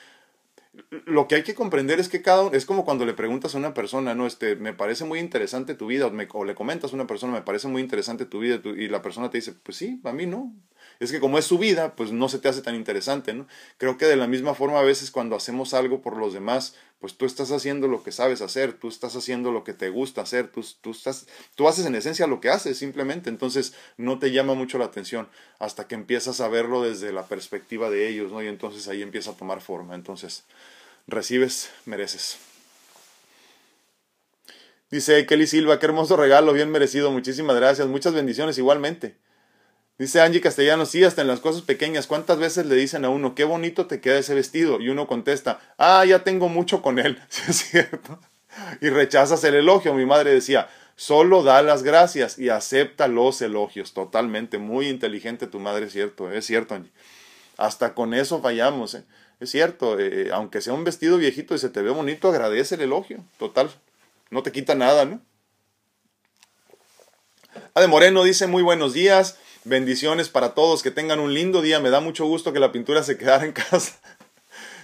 lo que hay que comprender es que cada es como cuando le preguntas a una persona, no, este, me parece muy interesante tu vida, o, le comentas a una persona, me parece muy interesante tu vida, y la persona te dice, pues sí, a mí no. Es que como es su vida, pues no se te hace tan interesante, ¿no? Creo que de la misma forma a veces cuando hacemos algo por los demás, pues tú estás haciendo lo que sabes hacer, tú estás haciendo lo que te gusta hacer, tú, tú, estás, tú haces en esencia lo que haces simplemente, entonces no te llama mucho la atención hasta que empiezas a verlo desde la perspectiva de ellos, ¿no? Y entonces ahí empieza a tomar forma, entonces recibes, mereces. Dice Kelly Silva, qué hermoso regalo, bien merecido, muchísimas gracias, muchas bendiciones igualmente. Dice Angie Castellanos, sí, hasta en las cosas pequeñas, ¿cuántas veces le dicen a uno, qué bonito te queda ese vestido? Y uno contesta, ah, ya tengo mucho con él, ¿sí es cierto? Y rechazas el elogio. Mi madre decía, solo da las gracias y acepta los elogios. Totalmente, muy inteligente tu madre, es cierto, es cierto, Angie. Hasta con eso fallamos, ¿eh? Es cierto, eh, eh, aunque sea un vestido viejito y se te ve bonito, agradece el elogio. Total, no te quita nada, ¿no? Ade Moreno dice muy buenos días, bendiciones para todos, que tengan un lindo día. Me da mucho gusto que la pintura se quedara en casa.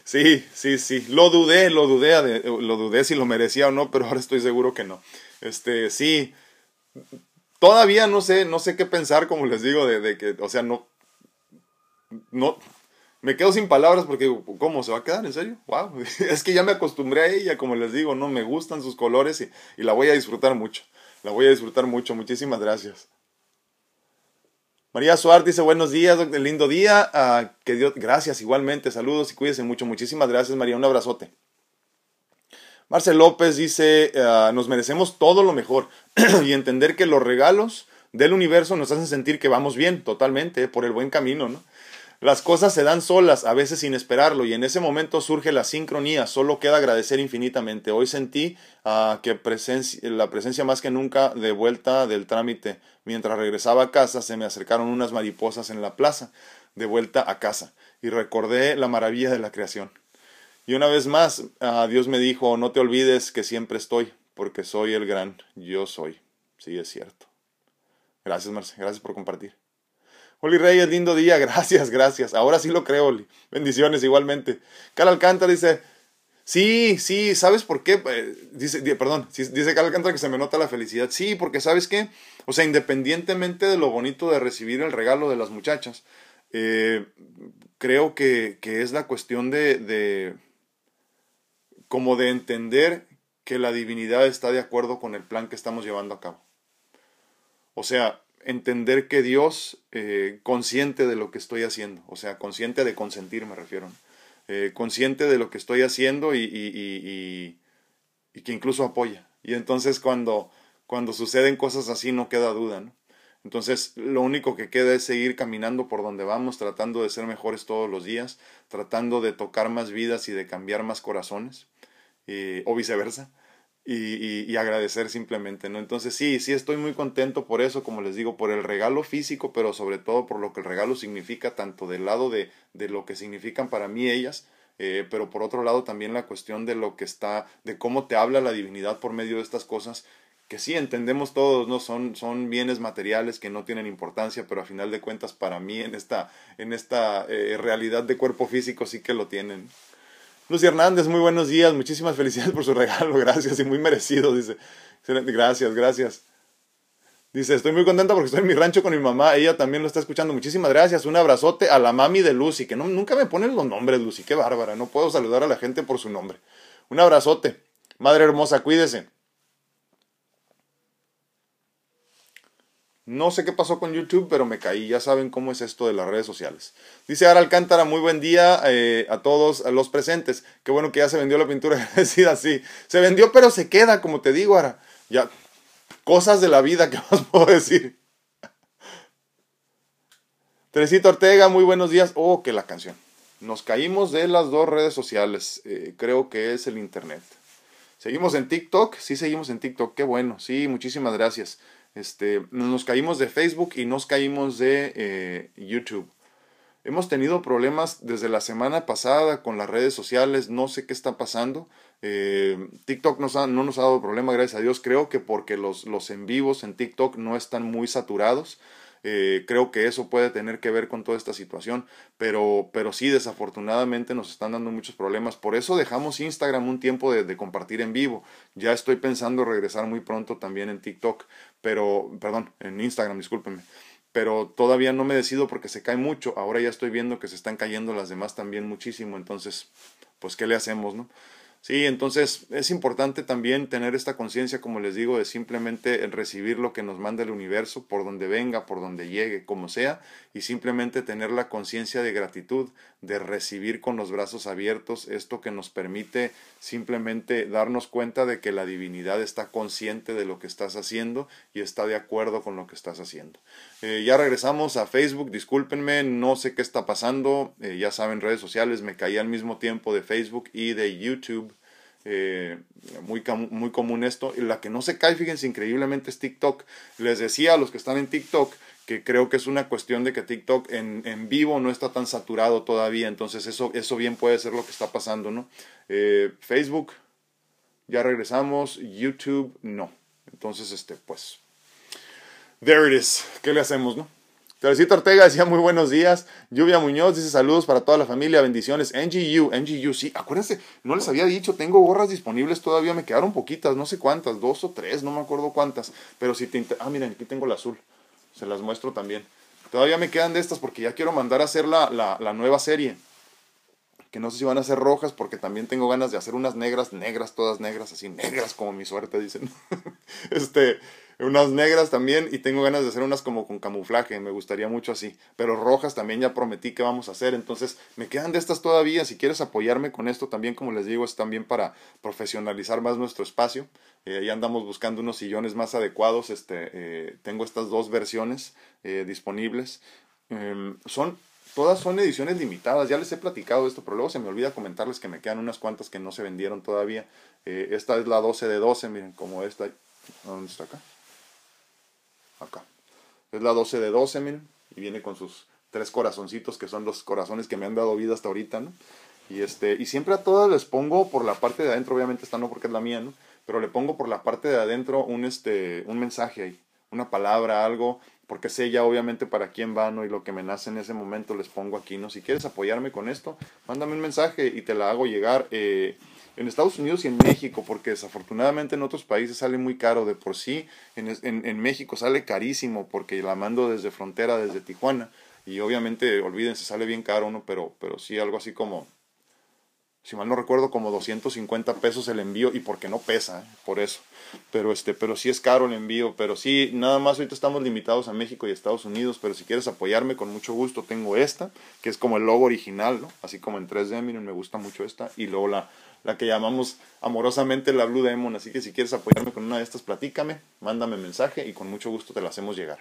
sí, sí, sí, lo dudé, lo dudé, lo dudé si lo merecía o no, pero ahora estoy seguro que no. Este, sí, todavía no sé, no sé qué pensar, como les digo, de, que, o sea, no, no, me quedo sin palabras porque, ¿cómo se va a quedar? ¿En serio? ¡Wow! Es que ya me acostumbré a ella, como les digo, ¿no? Me gustan sus colores y, y la voy a disfrutar mucho. La voy a disfrutar mucho. Muchísimas gracias. María Suárez dice buenos días, lindo día. Uh, que Dios, gracias igualmente, saludos y cuídense mucho. Muchísimas gracias María, un abrazote. Marcel López dice, uh, nos merecemos todo lo mejor y entender que los regalos del universo nos hacen sentir que vamos bien, totalmente, por el buen camino, ¿no? Las cosas se dan solas, a veces sin esperarlo, y en ese momento surge la sincronía, solo queda agradecer infinitamente. Hoy sentí uh, que la presencia más que nunca de vuelta del trámite. Mientras regresaba a casa se me acercaron unas mariposas en la plaza, de vuelta a casa, y recordé la maravilla de la creación. Y una vez más, uh, Dios me dijo, no te olvides que siempre estoy, porque soy el gran yo soy. Sí, es cierto. Gracias, Marce, gracias por compartir. Oli Reyes, lindo día, gracias, gracias. Ahora sí lo creo, Oli. Bendiciones igualmente. Carl Alcántara dice, sí, sí, ¿sabes por qué? Eh, dice, perdón, dice Carl Alcántara que se me nota la felicidad. Sí, porque ¿sabes qué? O sea, independientemente de lo bonito de recibir el regalo de las muchachas, eh, creo que, que, es la cuestión de, de, como de entender que la divinidad está de acuerdo con el plan que estamos llevando a cabo. O sea, entender que Dios, eh, consciente de lo que estoy haciendo, o sea, consciente de consentir, me refiero, eh, consciente de lo que estoy haciendo y, y, y, que incluso apoya. Y entonces cuando, cuando suceden cosas así no queda duda. Entonces lo único que queda es seguir caminando por donde vamos, tratando de ser mejores todos los días, tratando de tocar más vidas y de cambiar más corazones, o viceversa y, y, agradecer simplemente, ¿no? Entonces sí, sí estoy muy contento por eso, como les digo, por el regalo físico, pero sobre todo por lo que el regalo significa, tanto del lado de, de lo que significan para mí ellas, eh, pero por otro lado también la cuestión de lo que está, de cómo te habla la divinidad por medio de estas cosas, que sí entendemos todos, ¿no? Son, son bienes materiales que no tienen importancia, pero a final de cuentas para mí en esta, en esta eh, realidad de cuerpo físico sí que lo tienen. Lucy Hernández, muy buenos días, muchísimas felicidades por su regalo, gracias y muy merecido, dice. Gracias, gracias. Dice, estoy muy contenta porque estoy en mi rancho con mi mamá, ella también lo está escuchando. Muchísimas gracias, un abrazote a la mami de Lucy, que nunca me ponen los nombres, Lucy, qué bárbara, no puedo saludar a la gente por su nombre. Un abrazote, madre hermosa, cuídese. No sé qué pasó con YouTube, pero me caí. Ya saben cómo es esto de las redes sociales. Dice Ara Alcántara, muy buen día eh, a todos los presentes. Qué bueno que ya se vendió la pintura agradecida, sí. Se vendió, pero se queda, como te digo, Ara. Ya, cosas de la vida, ¿qué más puedo decir? Teresita Ortega, muy buenos días. Oh, que la canción. Nos caímos de las dos redes sociales. Eh, creo que es el Internet. Seguimos en TikTok. Sí, seguimos en TikTok. Qué bueno. Sí, muchísimas gracias. Este, nos caímos de Facebook y nos caímos de eh, YouTube. Hemos tenido problemas desde la semana pasada con las redes sociales, no sé qué está pasando. Eh, TikTok no nos ha dado problema, gracias a Dios. Creo que porque los, en vivos en TikTok no están muy saturados. Eh, creo que eso puede tener que ver con toda esta situación, pero, pero sí, desafortunadamente nos están dando muchos problemas. Por eso dejamos Instagram un tiempo de, de compartir en vivo. Ya estoy pensando regresar muy pronto también en TikTok, pero, perdón, en Instagram, discúlpenme pero todavía no me decido porque se cae mucho. Ahora ya estoy viendo que se están cayendo las demás también muchísimo, entonces, pues, ¿qué le hacemos, no? Sí, entonces es importante también tener esta conciencia, como les digo, de simplemente recibir lo que nos manda el universo, por donde venga, por donde llegue, como sea, y simplemente tener la conciencia de gratitud, de recibir con los brazos abiertos esto que nos permite simplemente darnos cuenta de que la divinidad está consciente de lo que estás haciendo y está de acuerdo con lo que estás haciendo. Eh, ya regresamos a Facebook, discúlpenme, no sé qué está pasando, eh, ya saben, redes sociales, me caí al mismo tiempo de Facebook y de YouTube. Eh, muy, muy común esto. La que no se cae, fíjense, increíblemente es TikTok. Les decía a los que están en TikTok que creo que es una cuestión de que TikTok en, en vivo no está tan saturado todavía. Entonces eso, eso bien puede ser lo que está pasando, ¿no? Facebook, ya regresamos. YouTube, no. Entonces, este, pues There it is. ¿Qué le hacemos, no? Teresita Ortega decía muy buenos días. Lluvia Muñoz dice saludos para toda la familia, bendiciones. NGU, NGU, sí, acuérdense, no les había dicho, tengo gorras disponibles todavía, me quedaron poquitas, no sé cuántas, dos o tres, no me acuerdo cuántas. Pero si te. Ah, miren, aquí tengo la azul, se las muestro también. Todavía me quedan de estas porque ya quiero mandar a hacer la, la, la nueva serie. Que no sé si van a ser rojas porque también tengo ganas de hacer unas negras, negras, todas negras, así negras como mi suerte, dicen. este unas negras también y tengo ganas de hacer unas como con camuflaje, me gustaría mucho así. Pero rojas también ya prometí que vamos a hacer, entonces me quedan de estas todavía. Si quieres apoyarme con esto también, como les digo, es también para profesionalizar más nuestro espacio. Eh, ahí andamos buscando unos sillones más adecuados. Este, eh, tengo estas dos versiones eh, disponibles. Em, son todas son ediciones limitadas, ya les he platicado esto, pero luego se me olvida comentarles que me quedan unas cuantas que no se vendieron todavía. esta es la 12 de 12, miren, como esta. ¿Dónde está acá? Acá. Es la 12 de 12, miren, y viene con sus tres corazoncitos que son los corazones que me han dado vida hasta ahorita, ¿no? Y, este, y siempre a todas les pongo por la parte de adentro, obviamente esta no porque es la mía, ¿no? Pero le pongo por la parte de adentro un, este, un mensaje ahí, una palabra, algo, porque sé ya obviamente para quién van y lo que me nace en ese momento les pongo aquí, ¿no? Si quieres apoyarme con esto, mándame un mensaje y te la hago llegar eh, en Estados Unidos y en México, porque desafortunadamente en otros países sale muy caro de por sí, en, en, México sale carísimo porque la mando desde frontera, desde Tijuana, y obviamente, olvídense, sale bien caro, ¿no? Pero, pero sí algo así como si mal no recuerdo, como 250 pesos el envío y porque no pesa, ¿eh? por eso. Pero, este, pero sí es caro el envío, pero sí, nada más ahorita estamos limitados a México y Estados Unidos, pero si quieres apoyarme con mucho gusto, tengo esta, que es como el logo original, ¿no? Así como en 3D, miren, me gusta mucho esta, y luego la, la que llamamos amorosamente la Blue Demon, así que si quieres apoyarme con una de estas, platícame, mándame mensaje y con mucho gusto te la hacemos llegar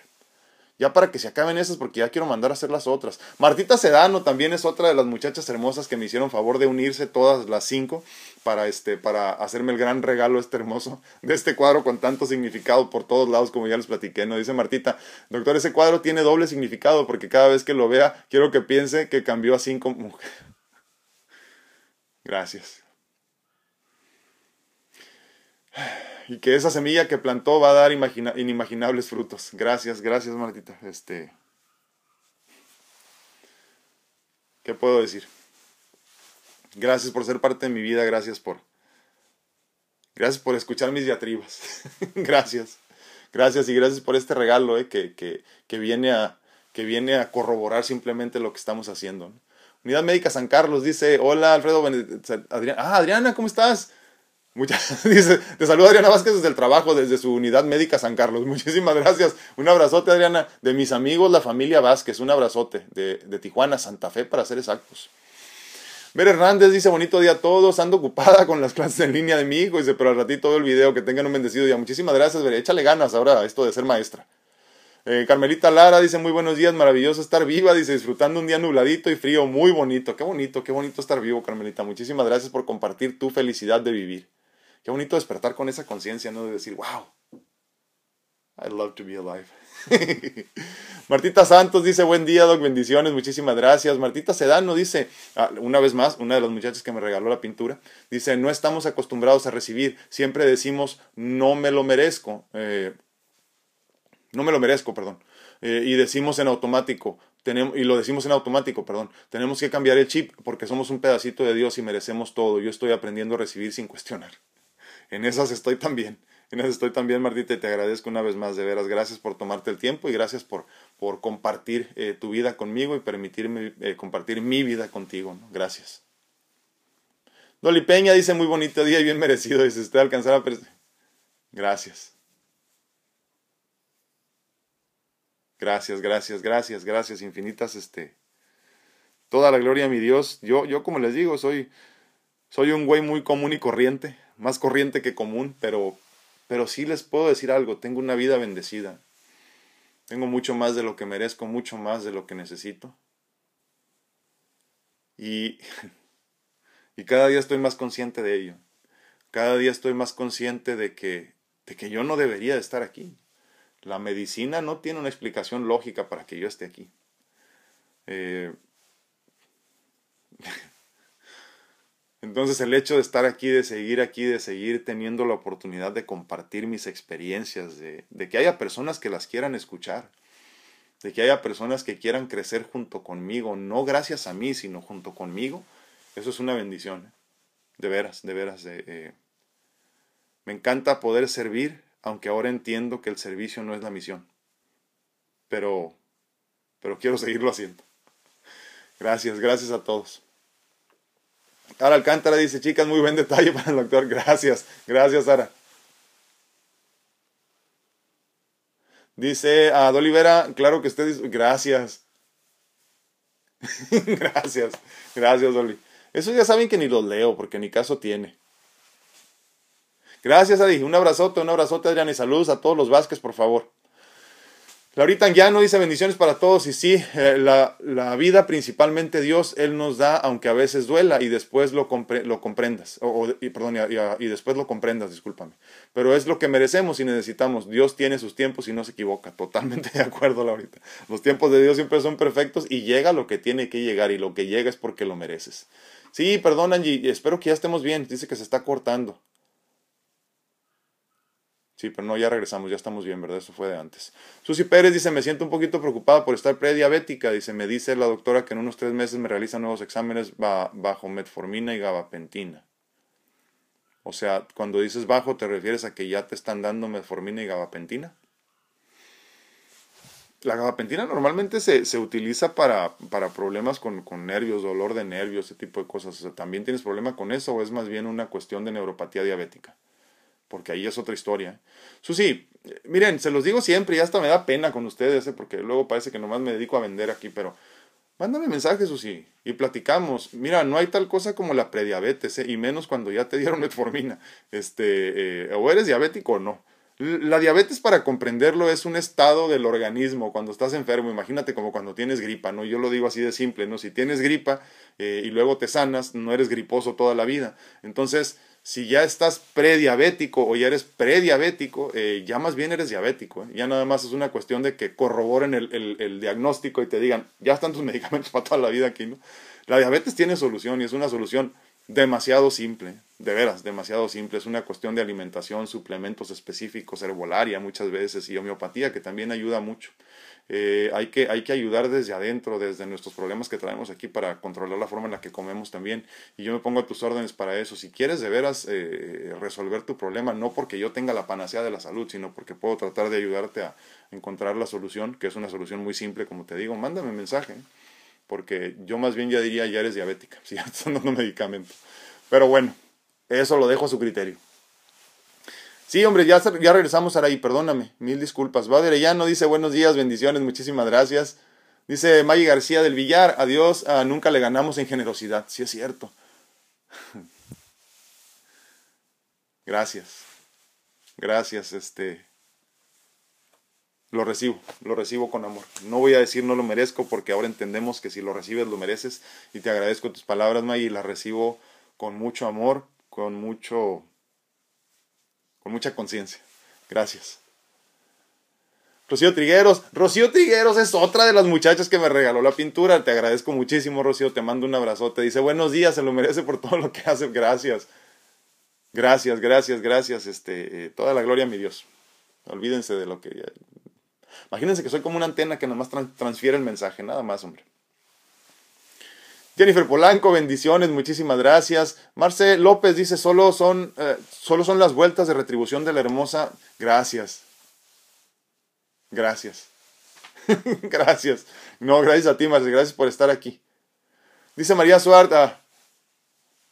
ya para que se acaben esas porque ya quiero mandar a hacer las otras. Martita Sedano también es otra de las muchachas hermosas que me hicieron favor de unirse todas las cinco para este para hacerme el gran regalo este hermoso de este cuadro con tanto significado por todos lados como ya les platiqué. No dice Martita, doctor, ese cuadro tiene doble significado porque cada vez que lo vea quiero que piense que cambió a cinco mujeres. Gracias y que esa semilla que plantó va a dar inimaginables frutos. Gracias, gracias Martita. Este, ¿Qué puedo decir? Gracias por ser parte de mi vida, gracias por... Gracias por escuchar mis diatribas. gracias. Gracias y gracias por este regalo eh, que, que, que, viene a, que viene a corroborar simplemente lo que estamos haciendo. Unidad Médica San Carlos dice, hola Alfredo, ah, Adriana, ¿cómo estás? Muchas, dice, te saluda Adriana Vázquez desde el trabajo, desde su unidad médica San Carlos. Muchísimas gracias. Un abrazote, Adriana, de mis amigos, la familia Vázquez. Un abrazote de, Tijuana, Santa Fe, para ser exactos. Ver Hernández dice, bonito día a todos, ando ocupada con las clases en línea de mi hijo, dice, pero al ratito todo el video, que tengan un bendecido día. Muchísimas gracias, Ver, échale ganas ahora a esto de ser maestra. Eh, Carmelita Lara dice, muy buenos días, maravilloso estar viva, dice, disfrutando un día nubladito y frío, muy bonito, qué bonito, qué bonito estar vivo, Carmelita. Muchísimas gracias por compartir tu felicidad de vivir. Qué bonito despertar con esa conciencia, ¿no? De decir, wow, I love to be alive. Martita Santos dice, buen día, Doc, bendiciones, muchísimas gracias. Martita Sedano dice, ah, una vez más, una de las muchachas que me regaló la pintura, dice, no estamos acostumbrados a recibir, siempre decimos, no me lo merezco. Eh, no me lo merezco, perdón. Eh, y decimos en automático, tenemos, y lo decimos en automático, perdón, tenemos que cambiar el chip porque somos un pedacito de Dios y merecemos todo. Yo estoy aprendiendo a recibir sin cuestionar en esas estoy también. En esas estoy también, Martita, y te agradezco una vez más, de veras. Gracias por tomarte el tiempo y gracias por, por compartir eh, tu vida conmigo y permitirme eh, compartir mi vida contigo. Gracias. Dolly Peña dice muy bonito día y bien merecido. Dice usted alcanzar a... Gracias. Gracias, gracias, gracias, gracias infinitas. Este, toda la gloria a mi Dios. Yo, yo como les digo, soy, soy un güey muy común y corriente más corriente que común, pero, pero sí les puedo decir algo, tengo una vida bendecida. Tengo mucho más de lo que merezco, mucho más de lo que necesito. Y, y cada día estoy más consciente de ello. Cada día estoy más consciente de que, de que yo no debería de estar aquí. La medicina no tiene una explicación lógica para que yo esté aquí. Eh, Entonces el hecho de estar aquí, de seguir aquí, de seguir teniendo la oportunidad de compartir mis experiencias, de, que haya personas que las quieran escuchar, de que haya personas que quieran crecer junto conmigo, no gracias a mí, sino junto conmigo, eso es una bendición. ¿eh? De veras, de veras. Eh, me encanta poder servir, aunque ahora entiendo que el servicio no es la misión. Pero, pero quiero seguirlo haciendo. Gracias, gracias a todos. Sara Alcántara dice, chicas, muy buen detalle para el doctor. Gracias, gracias, Sara. Dice a Dolivera, claro que usted dice, gracias. gracias, gracias, Dolly. Eso ya saben que ni los leo, porque ni caso tiene. Gracias, Adi. Un abrazote, un abrazote, Adrián, y saludos a todos los Vázquez, por favor. Laurita no dice bendiciones para todos y sí, eh, la, la, vida principalmente Dios, Él nos da aunque a veces duela y después lo, lo comprendas, o, perdón, y, y, después lo comprendas, discúlpame. Pero es lo que merecemos y necesitamos. Dios tiene sus tiempos y no se equivoca. Totalmente de acuerdo, Laurita. Los tiempos de Dios siempre son perfectos y llega lo que tiene que llegar y lo que llega es porque lo mereces. Sí, perdón Angie, espero que ya estemos bien. Dice que se está cortando. Sí, pero no, ya regresamos, ya estamos bien, ¿verdad? Eso fue de antes. Susi Pérez dice, me siento un poquito preocupada por estar prediabética. Dice, me dice la doctora que en unos tres meses me realiza nuevos exámenes bajo metformina y gabapentina. O sea, cuando dices bajo, ¿te refieres a que ya te están dando metformina y gabapentina? La gabapentina normalmente se, se utiliza para, para problemas con, con, nervios, dolor de nervios, ese tipo de cosas. O sea, ¿también tienes problema con eso o es más bien una cuestión de neuropatía diabética? Porque ahí es otra historia. Susi, miren, se los digo siempre y hasta me da pena con ustedes, ¿eh? porque luego parece que nomás me dedico a vender aquí, pero mándame mensajes, Susi, y platicamos. Mira, no hay tal cosa como la prediabetes, ¿eh? y menos cuando ya te dieron metformina. Este, eh, o eres diabético o no. La diabetes, para comprenderlo, es un estado del organismo cuando estás enfermo. Imagínate como cuando tienes gripa, ¿no? Yo lo digo así de simple, ¿no? Si tienes gripa y luego te sanas, no eres griposo toda la vida. Entonces, si ya estás prediabético o ya eres prediabético, eh, ya más bien eres diabético. ¿eh? Ya nada más es una cuestión de que corroboren el, el, diagnóstico y te digan, ya están tus medicamentos para toda la vida aquí, ¿no? La diabetes tiene solución y es una solución demasiado simple, de veras, demasiado simple. Es una cuestión de alimentación, suplementos específicos, herbolaria muchas veces y homeopatía que también ayuda mucho. Eh, hay, que, hay que ayudar desde adentro, desde nuestros problemas que traemos aquí para controlar la forma en la que comemos también. Y yo me pongo a tus órdenes para eso. Si quieres de veras eh, resolver tu problema, no porque yo tenga la panacea de la salud, sino porque puedo tratar de ayudarte a encontrar la solución, que es una solución muy simple, como te digo, mándame un mensaje porque yo más bien ya diría ya eres diabética, si ya estás dando medicamento. Pero bueno, eso lo dejo a su criterio. Sí, hombre, ya, ya regresamos ahí, perdóname, mil disculpas. ya no dice buenos días, bendiciones, muchísimas gracias. Dice Maggie García del Villar, adiós, ah, nunca le ganamos en generosidad. Sí es cierto. Gracias. Gracias, este lo recibo, lo recibo con amor. No voy a decir no lo merezco porque ahora entendemos que si lo recibes lo mereces y te agradezco tus palabras, May, y las recibo con mucho amor, con mucho con mucha conciencia. Gracias. Rocío Trigueros, Rocío Trigueros es otra de las muchachas que me regaló la pintura. Te agradezco muchísimo, Rocío. Te mando un abrazote. Dice, buenos días, se lo merece por todo lo que hace. Gracias. Gracias, gracias, gracias. Este, eh, toda la gloria a mi Dios. Olvídense de lo que Imagínense que soy como una antena que nomás transfiere el mensaje, nada más, hombre. Jennifer Polanco, bendiciones, muchísimas gracias. Marce López dice, solo son, eh, solo son las vueltas de retribución de la hermosa. Gracias. Gracias. gracias. No, gracias a ti, Marce, gracias por estar aquí. Dice María Suarta,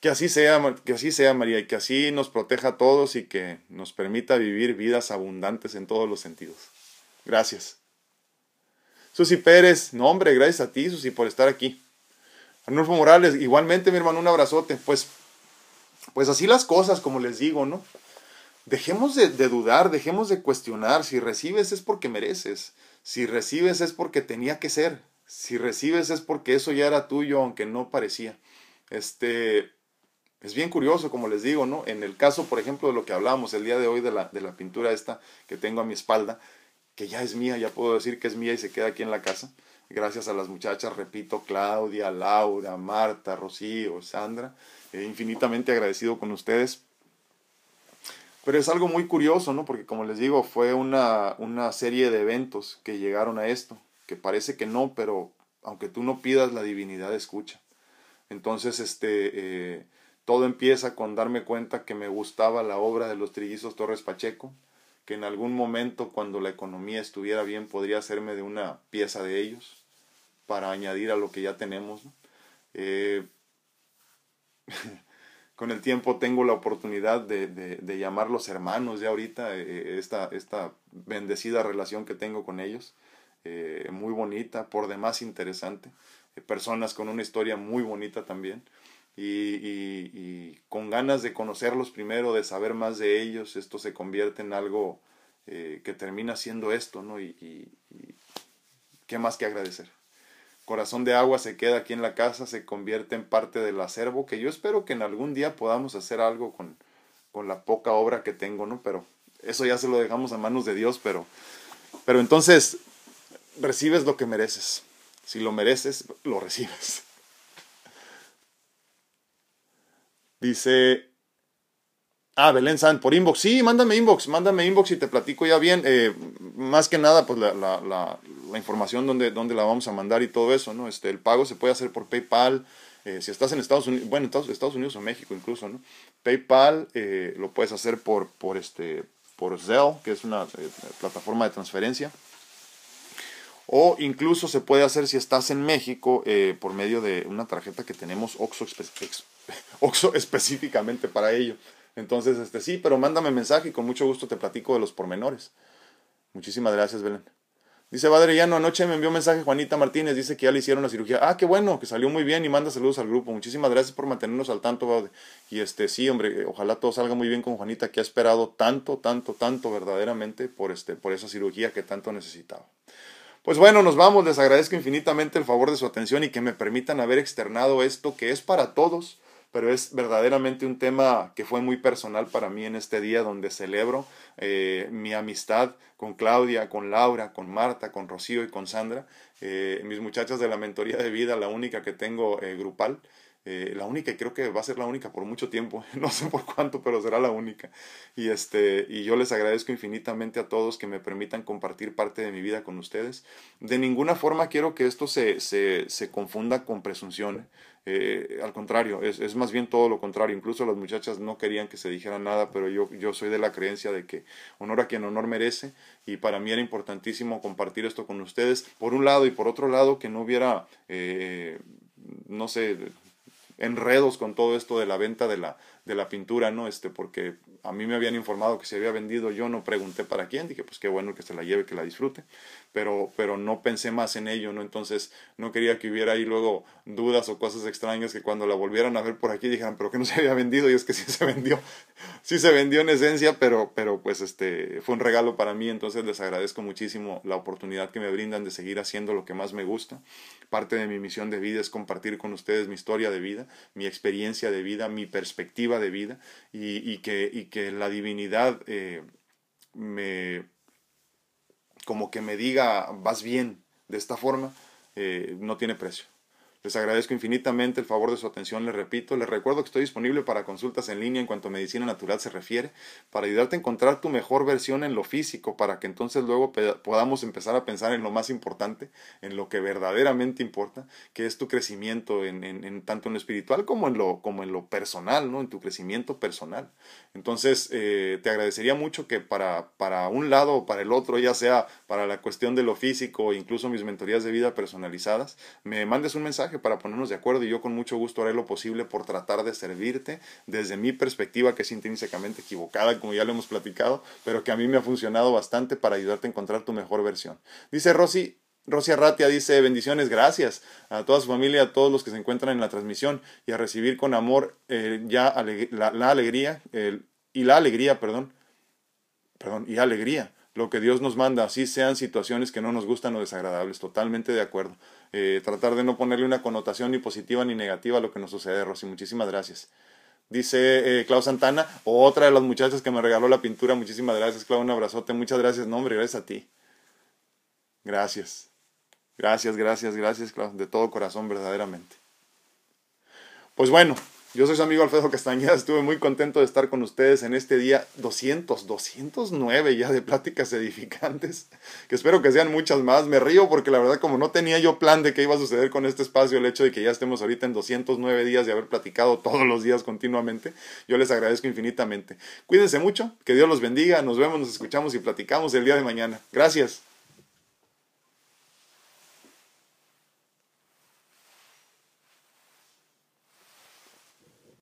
que así sea, que así sea, María, y que así nos proteja a todos y que nos permita vivir vidas abundantes en todos los sentidos. Gracias. Susi Pérez, no hombre, gracias a ti, Susi, por estar aquí. Arnulfo Morales, igualmente, mi hermano, un abrazote. Pues, pues así las cosas, como les digo, ¿no? Dejemos de, de dudar, dejemos de cuestionar. Si recibes es porque mereces. Si recibes es porque tenía que ser. Si recibes es porque eso ya era tuyo, aunque no parecía. Este, es bien curioso, como les digo, ¿no? En el caso, por ejemplo, de lo que hablamos el día de hoy de la, de la pintura esta que tengo a mi espalda, que ya es mía, ya puedo decir que es mía y se queda aquí en la casa. Gracias a las muchachas, repito, Claudia, Laura, Marta, Rocío, Sandra, eh, infinitamente agradecido con ustedes. Pero es algo muy curioso, ¿no? Porque como les digo, fue una, una serie de eventos que llegaron a esto, que parece que no, pero aunque tú no pidas, la divinidad escucha. Entonces, este, eh, todo empieza con darme cuenta que me gustaba la obra de los trillizos Torres Pacheco, que en algún momento cuando la economía estuviera bien podría hacerme de una pieza de ellos para añadir a lo que ya tenemos. Eh, con el tiempo tengo la oportunidad de, de, llamarlos hermanos ya ahorita, eh, esta, esta bendecida relación que tengo con ellos, eh, muy bonita, por demás interesante, personas con una historia muy bonita también y, y, con ganas de conocerlos primero, de saber más de ellos, esto se convierte en algo eh, que termina siendo esto, ¿no? Y, y, qué más que agradecer. Corazón de agua se queda aquí en la casa, se convierte en parte del acervo, que yo espero que en algún día podamos hacer algo con, con la poca obra que tengo, ¿no? Pero eso ya se lo dejamos a manos de Dios, pero, pero entonces recibes lo que mereces. Si lo mereces, lo recibes. Dice Ah, Belén San, por inbox. Sí, mándame inbox, mándame inbox y te platico ya bien. Eh, más que nada, pues la, la, información donde, donde, la vamos a mandar y todo eso, ¿no? Este, el pago se puede hacer por PayPal. Eh, si estás en Estados Unidos, bueno, en Estados Unidos o México incluso, ¿no? PayPal eh, lo puedes hacer por, por, este, por Zelle, que es una plataforma de transferencia. O incluso se puede hacer si estás en México por medio de una tarjeta que tenemos OXO, OXO específicamente para ello. Entonces, este sí, pero mándame mensaje y con mucho gusto te platico de los pormenores. Muchísimas gracias, Belén. Dice Badrellano, anoche me envió mensaje Juanita Martínez, dice que ya le hicieron la cirugía. Ah, qué bueno, que salió muy bien y manda saludos al grupo. Muchísimas gracias por mantenernos al tanto, Y este, sí, hombre, ojalá todo salga muy bien con Juanita, que ha esperado tanto, tanto, tanto verdaderamente por, este, por esa cirugía que tanto necesitaba. Pues bueno, nos vamos, les agradezco infinitamente el favor de su atención y que me permitan haber externado esto que es para todos pero es verdaderamente un tema que fue muy personal para mí en este día donde celebro eh, mi amistad con Claudia, con Laura, con Marta, con Rocío y con Sandra, eh, mis muchachas de la mentoría de vida, la única que tengo eh, grupal. La única y creo que va a ser la única por mucho tiempo, no sé por cuánto, pero será la única. Y, este, y yo les agradezco infinitamente a todos que me permitan compartir parte de mi vida con ustedes. De ninguna forma quiero que esto se, se, se confunda con presunción. Eh, al contrario, es, es, más bien todo lo contrario. Incluso las muchachas no querían que se dijera nada, pero yo, yo soy de la creencia de que honor a quien honor merece y para mí era importantísimo compartir esto con ustedes. Por un lado y por otro lado, que no hubiera, eh, no sé, enredos con todo esto de la venta de la, de la pintura, ¿no? Este, porque a mí me habían informado que se había vendido, yo no pregunté para quién, dije, pues qué bueno que se la lleve, que la disfrute, pero, pero no pensé más en ello, ¿no? Entonces no quería que hubiera ahí luego dudas o cosas extrañas que cuando la volvieran a ver por aquí dijeran, pero que no se había vendido, y es que sí se vendió, sí se vendió en esencia, pero, pero pues este, fue un regalo para mí, entonces les agradezco muchísimo la oportunidad que me brindan de seguir haciendo lo que más me gusta. Parte de mi misión de vida es compartir con ustedes mi historia de vida, mi experiencia de vida, mi perspectiva de vida y, que, la divinidad eh, me como que me diga vas bien de esta forma eh, no tiene precio les agradezco infinitamente el favor de su atención, les repito, les recuerdo que estoy disponible para consultas en línea en cuanto a medicina natural se refiere, para ayudarte a encontrar tu mejor versión en lo físico, para que entonces luego podamos empezar a pensar en lo más importante, en lo que verdaderamente importa, que es tu crecimiento en, tanto en lo espiritual como en lo, como en lo personal, ¿no? en tu crecimiento personal. Entonces, eh, te agradecería mucho que para un lado o para el otro, ya sea para la cuestión de lo físico incluso mis mentorías de vida personalizadas, me mandes un mensaje para ponernos de acuerdo y yo con mucho gusto haré lo posible por tratar de servirte desde mi perspectiva, que es intrínsecamente equivocada, como ya lo hemos platicado, pero que a mí me ha funcionado bastante para ayudarte a encontrar tu mejor versión. Dice Rosy, Rosy Arratia dice bendiciones, gracias a toda su familia, a todos los que se encuentran en la transmisión y a recibir con amor eh, ya la, alegría y la alegría, perdón, perdón, y alegría lo que Dios nos manda, así sean situaciones que no nos gustan o desagradables, totalmente de acuerdo. Eh, tratar de no ponerle una connotación ni positiva ni negativa a lo que nos sucede, Rosy. Muchísimas gracias. Dice eh, Clau Santana, otra de las muchachas que me regaló la pintura. Muchísimas gracias, Clau. Un abrazote. Muchas gracias. No, gracias a ti. Gracias. Gracias, gracias, gracias, Clau. De todo corazón, verdaderamente. Pues bueno, yo soy su amigo Alfredo Castañeda, estuve muy contento de estar con ustedes en este día 200, 209 ya de pláticas edificantes, que espero que sean muchas más. Me río porque la verdad como no tenía yo plan de qué iba a suceder con este espacio, el hecho de que ya estemos ahorita en 209 días de haber platicado todos los días continuamente, yo les agradezco infinitamente. Cuídense mucho, que Dios los bendiga, nos vemos, nos escuchamos y platicamos el día de mañana. Gracias.